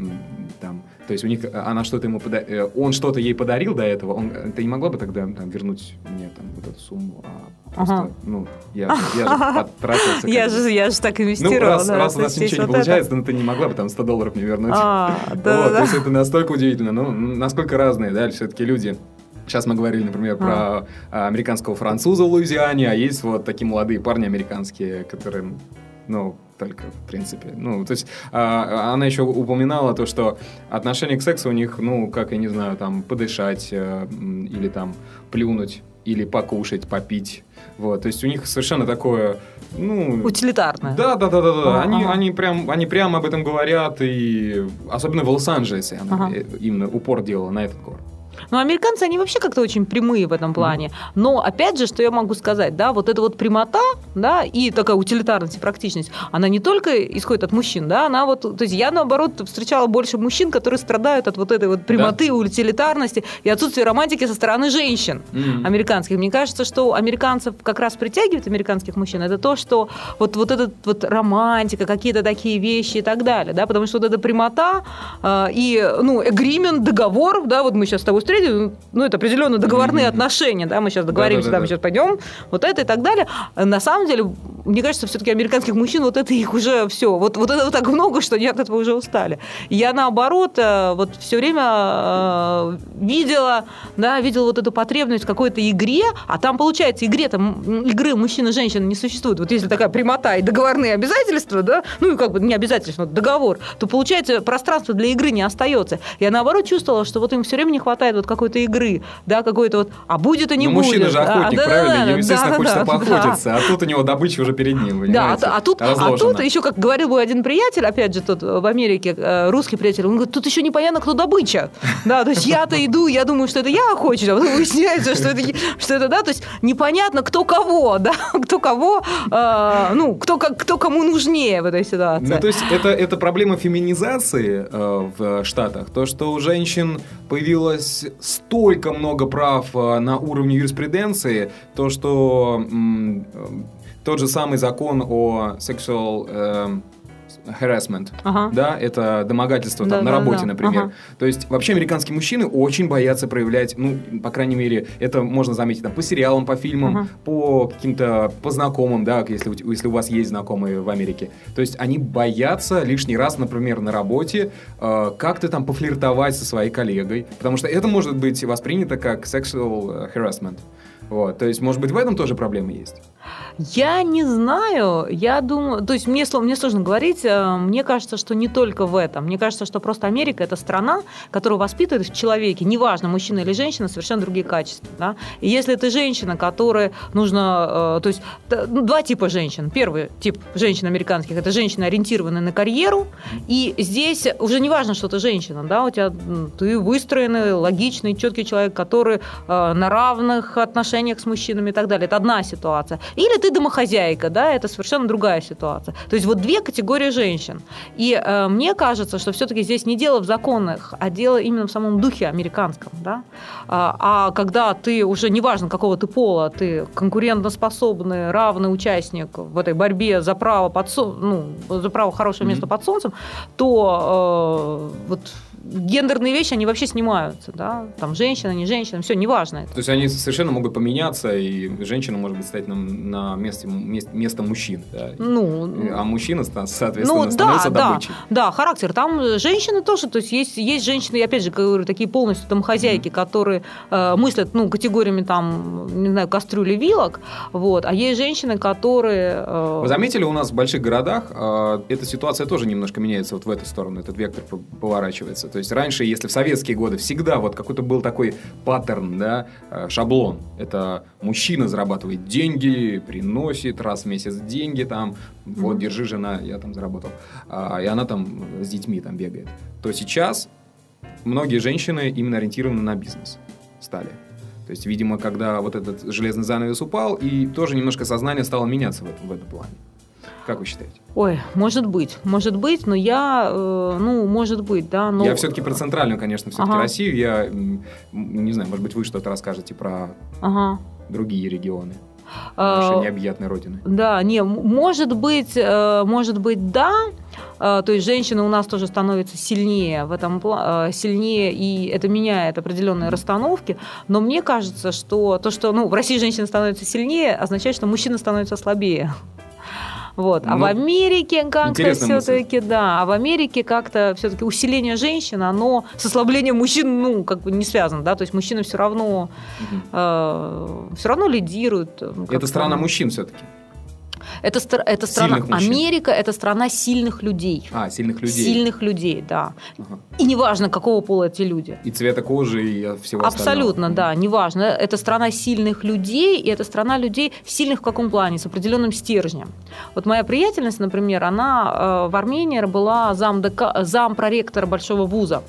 там то есть у них она что-то ему пода... Э, он что-то ей подарил до этого, он ты не могла бы тогда там, вернуть мне там вот эту сумму, а просто, ага. ну, я, я же потратился. Я же, я же так инвестировала. Ну, раз, да, раз у нас ничего не получается, ну, ты не могла бы там 100 долларов мне вернуть. А, да, вот, да. То есть это настолько удивительно. Ну, насколько разные, да, все-таки люди. Сейчас мы говорили, например, а. про а, американского француза в Луизиане, а есть вот такие молодые парни американские, которые, ну, только, в принципе. Ну, то есть а, она еще упоминала то, что отношение к сексу у них, ну, как, я не знаю, там, подышать э, или там плюнуть, или покушать, попить. Вот, то есть у них совершенно такое, ну... Утилитарное. Да, да, да, да, да. Они, ага. они, прям, они прямо об этом говорят, и особенно в Лос-Анджелесе она ага. именно упор делала на этот город. Но американцы, они вообще как-то очень прямые в этом плане. Но, опять же, что я могу сказать, да, вот эта вот прямота, да, и такая утилитарность и практичность, она не только исходит от мужчин, да, она вот, то есть я, наоборот, встречала больше мужчин, которые страдают от вот этой вот прямоты, да. утилитарности и отсутствия романтики со стороны женщин mm-hmm. американских. Мне кажется, что американцев как раз притягивает американских мужчин, это то, что вот, вот этот вот романтика, какие-то такие вещи и так далее, да, потому что вот эта прямота э, и, ну, agreement, договор, да, вот мы сейчас с тобой встретились, ну, это определенно договорные mm-hmm. отношения, да, мы сейчас договоримся, да, мы сейчас пойдем, вот это и так далее. На самом деле, мне кажется, все-таки американских мужчин вот это их уже все, вот, вот это вот так много, что они от этого уже устали. Я наоборот э, вот все время э, видела, да, видела вот эту потребность в какой-то игре, а там получается игре там игры мужчин и женщин не существует. Вот если такая прямота и договорные обязательства, да, ну и как бы не обязательства, но договор, то получается пространство для игры не остается. Я наоборот чувствовала, что вот им все время не хватает вот какой-то игры, да, какой-то вот, а будет и не Но будет. мужчина же охотник, а, правильно? Да, Ему, естественно, да, хочется да, поохотиться, да. а тут у него добыча уже перед ним, понимаете? Да, а, а, тут, а тут еще, как говорил мой один приятель, опять же, тут в Америке, э, русский приятель, он говорит, тут еще непонятно, кто добыча. Да, то есть я-то иду, я думаю, что это я охочусь, а потом выясняется, что это, что это, да, то есть непонятно, кто кого, да, кто кого, э, ну, кто, кто кому нужнее в этой ситуации. Ну, то есть это, это проблема феминизации э, в Штатах, то, что у женщин появилось столько много прав э, на уровне юриспруденции, то, что м, тот же самый закон о sexual э, harassment, ага. да, это домогательство да, там, да, на работе, да. например. Ага. То есть вообще американские мужчины очень боятся проявлять, ну, по крайней мере, это можно заметить там по сериалам, по фильмам, ага. по каким-то, по знакомым, да, если, если у вас есть знакомые в Америке. То есть они боятся лишний раз, например, на работе э, как-то там пофлиртовать со своей коллегой, потому что это может быть воспринято как sexual harassment. Вот, то есть, может быть, в этом тоже проблемы есть? Я не знаю. Я думаю... То есть, мне, мне сложно говорить. Э, мне кажется, что не только в этом. Мне кажется, что просто Америка – это страна, которая воспитывает в человеке, неважно, мужчина или женщина, совершенно другие качества. Да? И если ты женщина, которой нужно... Э, то есть, ну, два типа женщин. Первый тип женщин американских – это женщины, ориентированные на карьеру. И здесь уже не важно, что ты женщина. Да? У тебя ты выстроенный, логичный, четкий человек, который э, на равных отношениях отношениях с мужчинами и так далее. Это одна ситуация. Или ты домохозяйка, да, это совершенно другая ситуация. То есть вот две категории женщин. И э, мне кажется, что все-таки здесь не дело в законах, а дело именно в самом духе американском, да. А, а когда ты уже, неважно какого ты пола, ты конкурентоспособный, равный участник в этой борьбе за право, под, ну, за право хорошего места mm-hmm. под солнцем, то э, вот гендерные вещи, они вообще снимаются, да, там женщина, не женщина, все, неважно это. То есть они совершенно могут поменяться, и женщина может быть стать на, на месте, место мужчин, да? Ну, а мужчина, соответственно, ну, становится да, добычей. Да, да, характер. Там женщины тоже, то есть есть, есть женщины, опять же, говорю, такие полностью домохозяйки, mm. которые э, мыслят, ну, категориями там, не знаю, кастрюли, вилок, вот, а есть женщины, которые... Э... Вы заметили, у нас в больших городах э, эта ситуация тоже немножко меняется вот в эту сторону, этот вектор поворачивается. То есть раньше, если в советские годы всегда вот какой-то был такой паттерн, да, э, шаблон. Это мужчина зарабатывает деньги, приносит раз в месяц деньги там, вот, держи, жена, я там заработал. А, и она там с детьми там бегает. То сейчас многие женщины именно ориентированы на бизнес стали. То есть, видимо, когда вот этот железный занавес упал, и тоже немножко сознание стало меняться в, в этом плане. Как вы считаете? Ой, может быть, может быть, но я, э, ну, может быть, да. Но... Я все-таки про центральную, конечно, все-таки ага. Россию. Я не знаю, может быть, вы что-то расскажете про ага. другие регионы нашей а, необъятной родины. Да, не, может быть, э, может быть, да. Э, то есть женщина у нас тоже становится сильнее в этом сильнее, и это меняет определенные расстановки. Но мне кажется, что то, что ну, в России женщина становится сильнее, означает, что мужчина становится слабее. Вот. А ну, в Америке как-то все-таки, да, а в Америке как-то все-таки усиление женщин, оно с ослаблением мужчин, ну, как бы не связано, да, то есть мужчины все равно, э, все равно лидируют. Это страна мужчин все-таки. Это, это страна Америка, это страна сильных людей. А, сильных людей. Сильных людей, да. Ага. И неважно, какого пола эти люди. И цвета кожи, и всего Абсолютно, остального. да, неважно. Это страна сильных людей, и это страна людей сильных в каком плане? С определенным стержнем. Вот моя приятельница, например, она э, в Армении была зам, зам проректора большого вуза.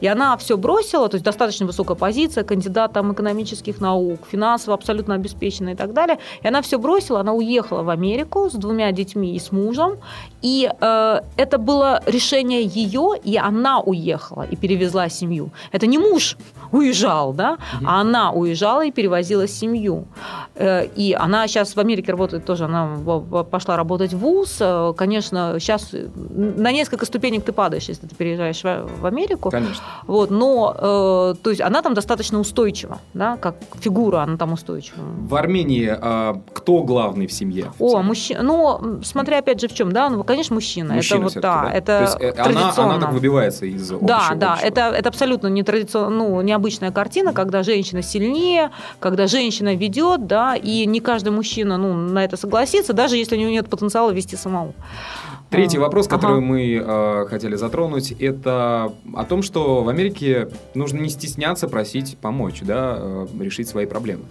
И она все бросила, то есть достаточно высокая позиция, кандидат там, экономических наук, финансово абсолютно обеспеченная и так далее. И она все бросила, она уехала в Америку с двумя детьми и с мужем. И э, это было решение ее, и она уехала и перевезла семью. Это не муж уезжал, да, угу. а она уезжала и перевозила семью. Э, и она сейчас в Америке работает тоже, она пошла работать в ВУЗ. Э, конечно, сейчас на несколько ступенек ты падаешь, если ты переезжаешь в Америку. Конечно конечно. Вот, но, э, то есть она там достаточно устойчива, да, как фигура она там устойчива. В Армении э, кто главный в семье? О, мужчина, ну, смотря опять же в чем, да, ну, конечно, мужчина. мужчина это вот, да, да, это То есть, э, она, она так выбивается из общего. Да, да, это, это абсолютно не традиционно, ну, необычная картина, когда женщина сильнее, когда женщина ведет, да, и не каждый мужчина, ну, на это согласится, даже если у него нет потенциала вести самому. Третий вопрос, который ага. мы э, хотели затронуть, это о том, что в Америке нужно не стесняться просить помочь, да, э, решить свои проблемы.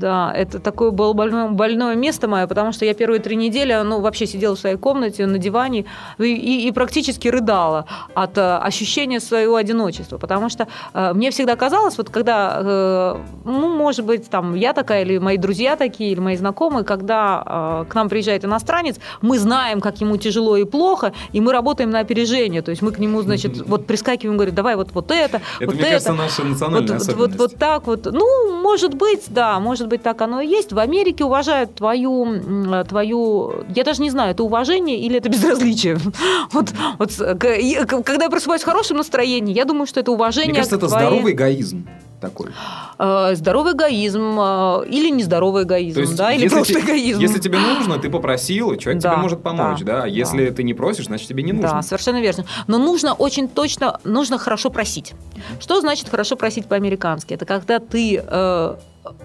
Да, это такое было больное, больное место мое, потому что я первые три недели ну, вообще сидела в своей комнате на диване и, и, и практически рыдала от э, ощущения своего одиночества. Потому что э, мне всегда казалось, вот когда, э, ну, может быть, там я такая, или мои друзья такие, или мои знакомые, когда э, к нам приезжает иностранец, мы знаем, как ему тяжело и плохо, и мы работаем на опережение. То есть мы к нему, значит, вот прискакиваем, говорим, давай вот, вот это, это вот мне это. кажется, наша национальная вот, вот, вот, вот так вот. Ну, может быть, да, может быть, так оно и есть. В Америке уважают твою, твою я даже не знаю, это уважение или это безразличие. Вот, вот когда я просыпаюсь в хорошем настроении, я думаю, что это уважение. Мне кажется, это твоей... здоровый эгоизм такой? Э, здоровый эгоизм э, или нездоровый эгоизм, То есть, да, или просто те, эгоизм. Если тебе нужно, ты попросил, и человек да, тебе может помочь, да. да? Если да. ты не просишь, значит тебе не нужно. Да, совершенно верно. Но нужно очень точно, нужно хорошо просить. Что значит хорошо просить по-американски? Это когда ты э,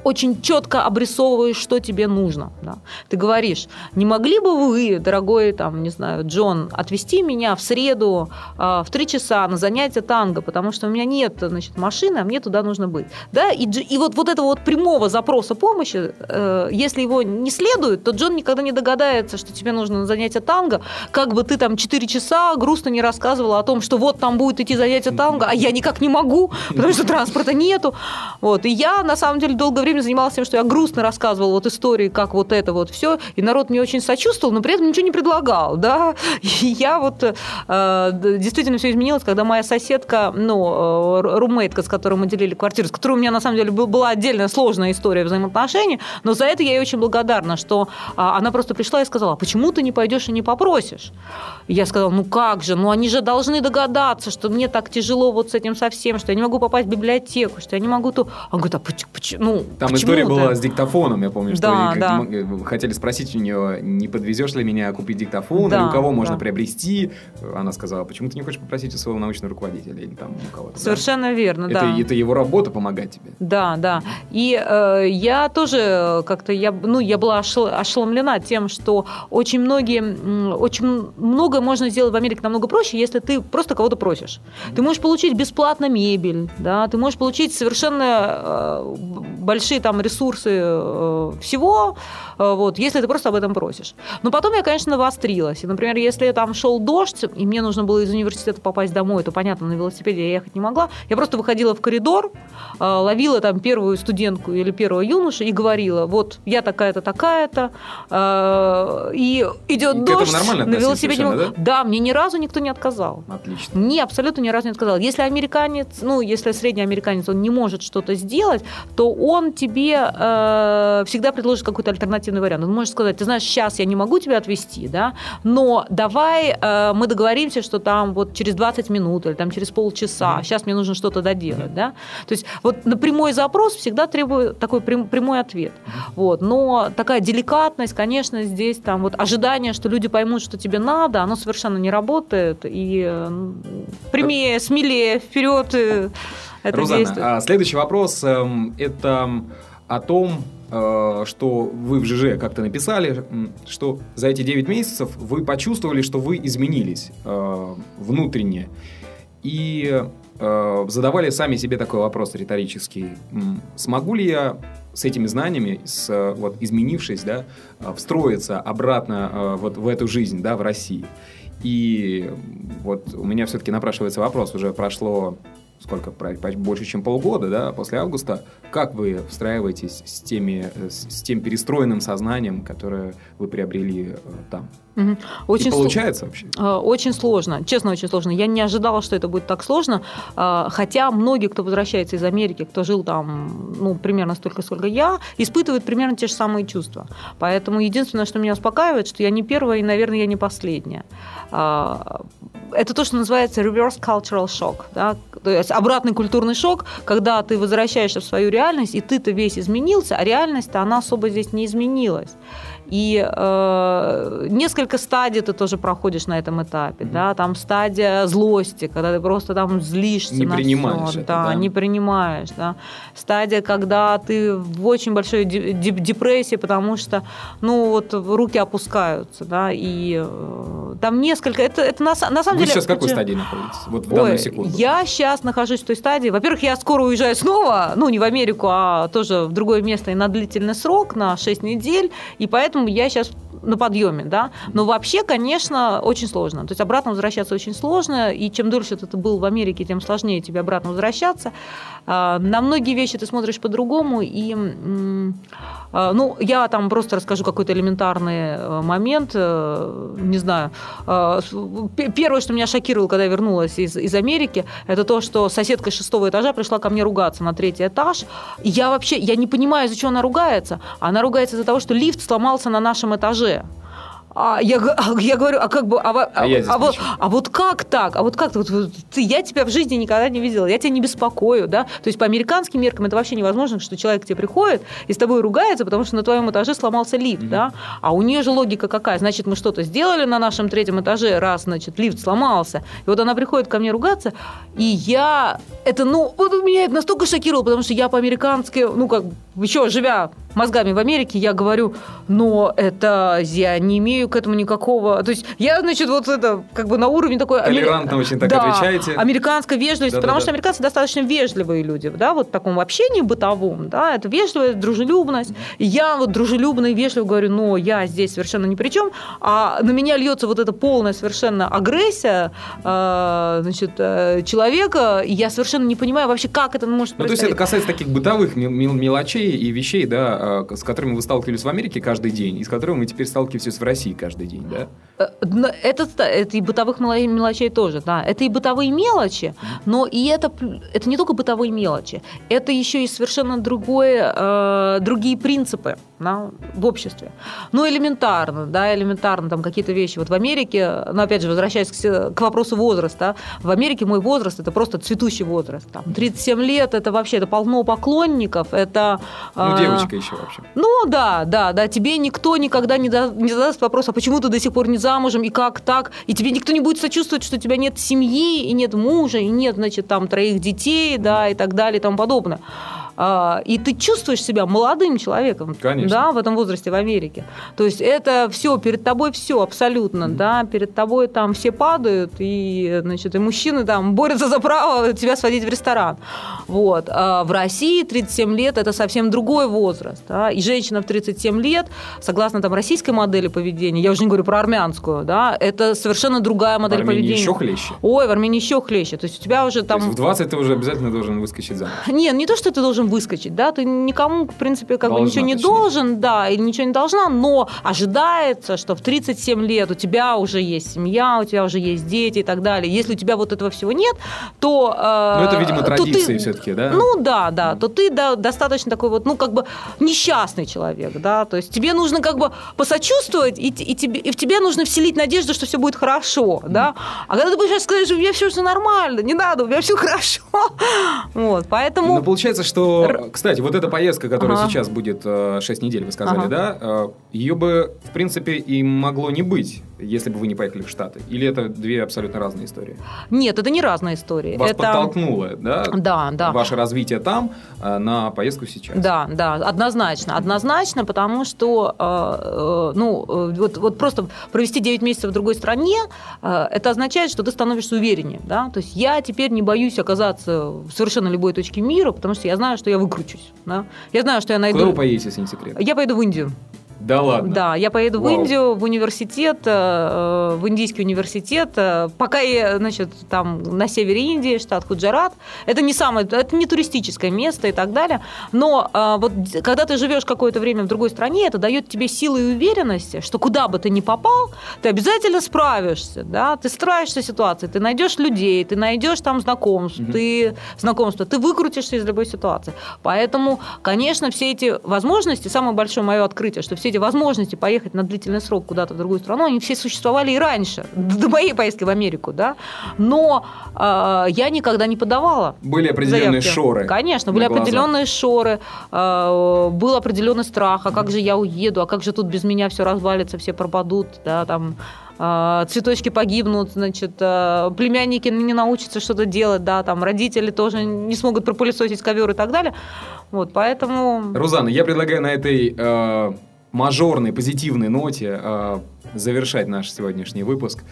очень четко обрисовываешь, что тебе нужно. Да. Ты говоришь, не могли бы вы, дорогой, там, не знаю, Джон, отвезти меня в среду э, в три часа на занятие танго, потому что у меня нет значит, машины, а мне туда нужно быть. Да? И, и вот, вот этого вот прямого запроса помощи, э, если его не следует, то Джон никогда не догадается, что тебе нужно на занятие танго, как бы ты там 4 часа грустно не рассказывала о том, что вот там будет идти занятие танго, а я никак не могу, потому что транспорта нету. Вот. И я, на самом деле, долгое время занималась тем, что я грустно рассказывала вот истории, как вот это вот все, и народ мне очень сочувствовал, но при этом ничего не предлагал, да. И я вот э, действительно все изменилось, когда моя соседка, ну, э, румейтка, с которой мы делили квартиру, с которой у меня на самом деле была отдельная сложная история взаимоотношений, но за это я ей очень благодарна, что а, она просто пришла и сказала, «А почему ты не пойдешь и не попросишь? я сказала, ну как же, ну они же должны догадаться, что мне так тяжело вот с этим совсем, что я не могу попасть в библиотеку, что я не могу то. Он говорит, а почему? Ну, Там почему история была с диктофоном, я помню, да, что да. хотели спросить у нее, не подвезешь ли меня купить диктофон, да, или у кого да. можно приобрести. Она сказала, почему ты не хочешь попросить у своего научного руководителя или там у кого-то. Совершенно да? верно, это, да. Это его работа помогать тебе. Да, да. И э, я тоже как-то, я, ну, я была ошеломлена тем, что очень многие, очень многое можно сделать в Америке Америке намного проще, если ты просто кого-то просишь. Ты можешь получить бесплатно мебель, да, ты можешь получить совершенно э, большие там ресурсы э, всего, вот, если ты просто об этом просишь. Но потом я, конечно, навострилась. И, например, если там шел дождь, и мне нужно было из университета попасть домой, то, понятно, на велосипеде я ехать не могла. Я просто выходила в коридор, ловила там первую студентку или первого юношу и говорила, вот, я такая-то, такая-то, и идет дождь на велосипеде. Да? да, мне не разу никто не отказал. Отлично. Мне абсолютно ни разу не отказал. Если американец, ну, если средний американец, он не может что-то сделать, то он тебе э, всегда предложит какой-то альтернативный вариант. Он может сказать, ты знаешь, сейчас я не могу тебя отвезти, да, но давай э, мы договоримся, что там вот через 20 минут или там через полчаса, mm-hmm. сейчас мне нужно что-то доделать, mm-hmm. да. То есть вот на прямой запрос всегда требует такой прям, прямой ответ. Mm-hmm. Вот. Но такая деликатность, конечно, здесь там вот ожидание, что люди поймут, что тебе надо, оно совершенно не работает и э, прямее, смелее, вперед э, это Рузанна, действует. А следующий вопрос эм, это о том, э, что вы в ЖЖ как-то написали, что за эти 9 месяцев вы почувствовали, что вы изменились внутренне. И задавали сами себе такой вопрос риторический. Смогу ли я с этими знаниями, с, вот, изменившись, да, встроиться обратно вот в эту жизнь, да, в России? И вот у меня все-таки напрашивается вопрос, уже прошло сколько, больше, чем полгода, да, после августа, как вы встраиваетесь с, теми, с тем перестроенным сознанием, которое вы приобрели э, там? Угу. Очень И получается сл... вообще? Э, очень сложно, честно, очень сложно. Я не ожидала, что это будет так сложно, э, хотя многие, кто возвращается из Америки, кто жил там, ну, примерно столько, сколько я, испытывают примерно те же самые чувства. Поэтому единственное, что меня успокаивает, что я не первая и, наверное, я не последняя. Это то, что называется reverse cultural shock, да? то есть обратный культурный шок, когда ты возвращаешься в свою реальность, и ты-то весь изменился, а реальность-то она особо здесь не изменилась. И э, несколько стадий ты тоже проходишь на этом этапе, mm-hmm. да, там стадия злости, когда ты просто там злишься не на принимаешь все, это, да, да, не принимаешь, да. Стадия, когда ты в очень большой депрессии, потому что, ну вот руки опускаются, да, и э, там несколько, это, это на, на самом Вы деле. сейчас в какой стадии находитесь? Вот в данную Ой, секунду. Я сейчас нахожусь в той стадии. Во-первых, я скоро уезжаю снова, ну не в Америку, а тоже в другое место и на длительный срок, на 6 недель, и поэтому поэтому я сейчас на подъеме, да. Но вообще, конечно, очень сложно. То есть обратно возвращаться очень сложно, и чем дольше ты был в Америке, тем сложнее тебе обратно возвращаться. А, на многие вещи ты смотришь по-другому, и а, ну, я там просто расскажу какой-то элементарный э, момент, э, не знаю. А, первое, что меня шокировало, когда я вернулась из, из Америки, это то, что соседка шестого этажа пришла ко мне ругаться на третий этаж. Я вообще, я не понимаю, из-за чего она ругается. Она ругается из-за того, что лифт сломался на нашем этаже. А я, а, я говорю, а как бы, а, а, а, а, вот, а вот как так? А вот как вот, ты, я тебя в жизни никогда не видела, я тебя не беспокою, да? То есть по американским меркам это вообще невозможно, что человек к тебе приходит и с тобой ругается, потому что на твоем этаже сломался лифт, mm-hmm. да? А у нее же логика какая? Значит, мы что-то сделали на нашем третьем этаже, раз, значит, лифт сломался. И вот она приходит ко мне ругаться, и я, это, ну, вот меня это настолько шокировало, потому что я по-американски, ну, как, еще живя мозгами в Америке, я говорю, но это я не имею к этому никакого... То есть я, значит, вот это как бы на уровне такой... Толерантно очень так да, отвечаете. американской вежливости, Да-да-да. потому что американцы достаточно вежливые люди, да, вот в таком общении бытовом, да, это вежливость, дружелюбность. И я вот дружелюбно и вежливо говорю, но я здесь совершенно ни при чем, а на меня льется вот эта полная совершенно агрессия э, значит, э, человека, и я совершенно не понимаю вообще, как это может Ну, то есть это касается таких бытовых мел- мел- мелочей и вещей, да, э, с которыми вы сталкивались в Америке каждый день, и с которыми вы теперь сталкиваетесь в России каждый день, да? Э, Это, это и бытовых мело- мелочей тоже, да. Это и бытовые мелочи, но и это, это не только бытовые мелочи, это еще и совершенно другое, э, другие принципы да, в обществе. Ну, элементарно, да, элементарно там какие-то вещи. Вот в Америке, ну, опять же, возвращаясь к, к вопросу возраста, в Америке мой возраст – это просто цветущий возраст. Там, 37 лет – это вообще это полно поклонников, это... Ну, а, девочка еще вообще. ну да, да, да, тебе никто никогда не, да- не задаст вопрос, а почему ты до сих пор не замужем, и как так, и тебе никто не будет сочувствовать, что у тебя нет семьи, и нет мужа, и нет, значит, там троих детей, да, и так далее, и тому подобное. А, И ты чувствуешь себя молодым человеком, Конечно. да, в этом возрасте в Америке. То есть это все перед тобой все абсолютно, да, перед тобой там все падают и, значит, и мужчины там борются за право тебя сводить в ресторан. Вот. А в России 37 лет это совсем другой возраст, да, и женщина в 37 лет, согласно там российской модели поведения, я уже не говорю про армянскую, да, это совершенно другая В модель Армении поведения. еще хлеще. Ой, в Армении еще хлеще. То есть у тебя уже То там... есть в 20 ты уже обязательно должен выскочить замуж. Нет, не то, что ты должен выскочить, да, ты никому, в принципе, как бы Должна, ничего не точнее. должен, да, или ничего не должна, но ожидается, что в 37 лет у тебя уже есть семья, у тебя уже есть дети и так далее. Если у тебя вот этого всего нет, то... э, Ну, это, видимо, то ты- традиции все-таки, да? Ну да, да, то ты да, достаточно такой вот, ну как бы несчастный человек, да, то есть тебе нужно как бы посочувствовать, и, и, тебе, и в тебе нужно вселить надежду, что все будет хорошо, да. А когда ты будешь сказать, что у меня все нормально, не надо, у меня все хорошо, вот, поэтому... Но получается, что, кстати, вот эта поездка, которая Ага. сейчас будет 6 недель, вы сказали, Ага. да, ее бы, в принципе, и могло не быть, если бы вы не поехали в Штаты. Или это две абсолютно разные истории? Нет, это не разная история. Вас это... подтолкнуло, да, Да, да. ваше развитие там э, на поездку сейчас? Да, да, однозначно, однозначно, потому что, э, э, ну, э, вот, вот просто провести 9 месяцев в другой стране, э, это означает, что ты становишься увереннее, да, то есть я теперь не боюсь оказаться в совершенно любой точке мира, потому что я знаю, что я выкручусь, да, я знаю, что я найду... Куда вы поедете, если не секрет? Я поеду в Индию. Да ладно? Да, я поеду в Вау. Индию, в университет, э, в индийский университет. э, Пока я, значит, там на севере Индии, штат Худжарат. Это не самое, это не туристическое место и так далее. Но э, вот когда ты живешь какое-то время в другой стране, это дает тебе силы и уверенности, что куда бы ты ни попал, ты обязательно справишься, да, ты справишься с ситуацией, ты найдешь людей, ты найдешь там знакомств, Мгм. ты знакомства, ты выкрутишься из любой ситуации. Поэтому, конечно, все эти возможности, самое большое мое открытие, что все эти возможности поехать на длительный срок куда-то в другую страну, они все существовали и раньше, до моей поездки в Америку, да. Но э, я никогда не подавала. Были определенные заявки. шоры. Конечно, были глазах. определенные шоры, э, был определенный страх, а как же я уеду, а как же тут без меня все развалится, все пропадут, да, там э, цветочки погибнут, значит, племянники не научатся что-то делать, да, там родители тоже не смогут пропылесосить ковер и так далее. Вот, поэтому... Рузанна, я предлагаю на этой э, мажорной, позитивной ноте э, завершать наш сегодняшний выпуск.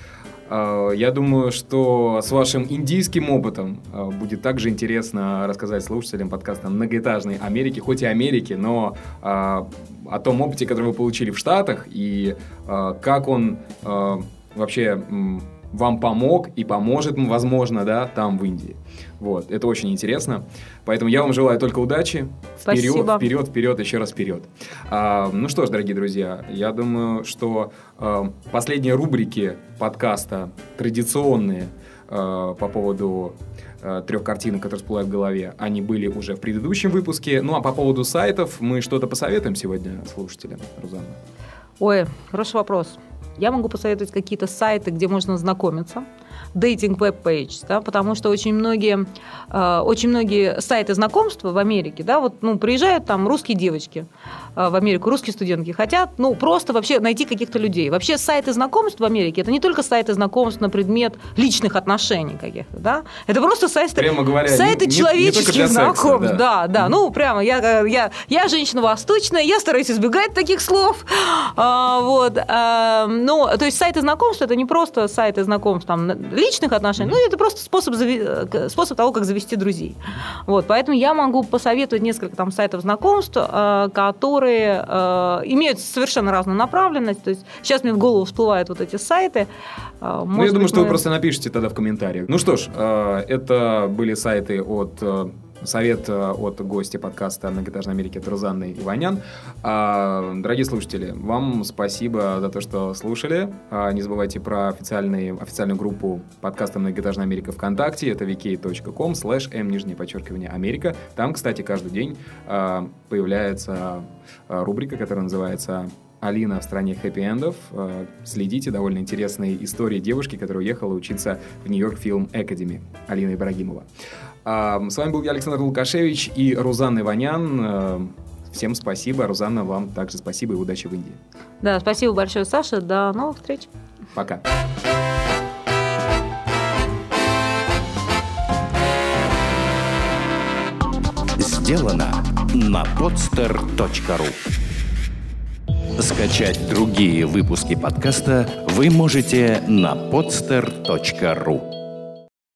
Э, я думаю, что с вашим индийским опытом э, будет также интересно рассказать слушателям подкаста «Многоэтажной Америки», хоть и Америки, но о том опыте, который вы получили в Штатах, и как он вообще вам помог и поможет, возможно, да, там, в Индии. Вот, это очень интересно. Поэтому я вам желаю только удачи. Вперед, Спасибо. вперед, вперед, еще раз вперед. А, ну что ж, дорогие друзья, я думаю, что а, последние рубрики подкаста традиционные а, по поводу а, трех картинок, которые всплывают в голове, они были уже в предыдущем выпуске. Ну а по поводу сайтов мы что-то посоветуем сегодня слушателям, Рузанна? Ой, хороший вопрос. Я могу посоветовать какие-то сайты, где можно знакомиться. Web page, да, потому что очень многие, э, очень многие сайты знакомства в Америке, да, вот, ну, приезжают там русские девочки э, в Америку, русские студентки, хотят, ну, просто вообще найти каких-то людей. Вообще сайты знакомств в Америке это не только сайты знакомств на предмет личных отношений каких-то, да, это просто сайты, прямо говоря, сайты не, человеческих не знакомств, секса, да, да, mm-hmm. ну, прямо, я, я, я женщина восточная, я стараюсь избегать таких слов, а, вот, а, ну, то есть сайты знакомств это не просто сайты знакомств там личных отношений, ну, это просто способ, способ того, как завести друзей, вот, поэтому я могу посоветовать несколько там сайтов знакомств, а, которые имеют совершенно разную направленность, то есть сейчас мне в голову всплывают вот эти сайты. Может ну, я думаю, мы... что вы просто напишите тогда в комментариях. Ну что ж, это были сайты от совет э, от гостя подкаста «Многоэтажной Америки» Трузанны Иванян. А, дорогие слушатели, вам спасибо за то, что слушали. А, не забывайте про официальный, официальную группу подкаста «Многоэтажная Америка» ВКонтакте. Это vk.com slash m, нижнее подчеркивание, Америка. Там, кстати, каждый день а, появляется рубрика, которая называется Алина в стране хэппи-эндов. Следите, довольно интересные истории девушки, которая уехала учиться в Нью-Йорк Фильм Академи. Алина Ибрагимова. С вами был я, Александр Лукашевич и Рузанна Иванян. Всем спасибо. Рузанна, вам также спасибо и удачи в Индии. Да, спасибо большое, Саша. До новых встреч. Пока. Сделано на podster.ru Скачать другие выпуски подкаста вы можете на podster.ru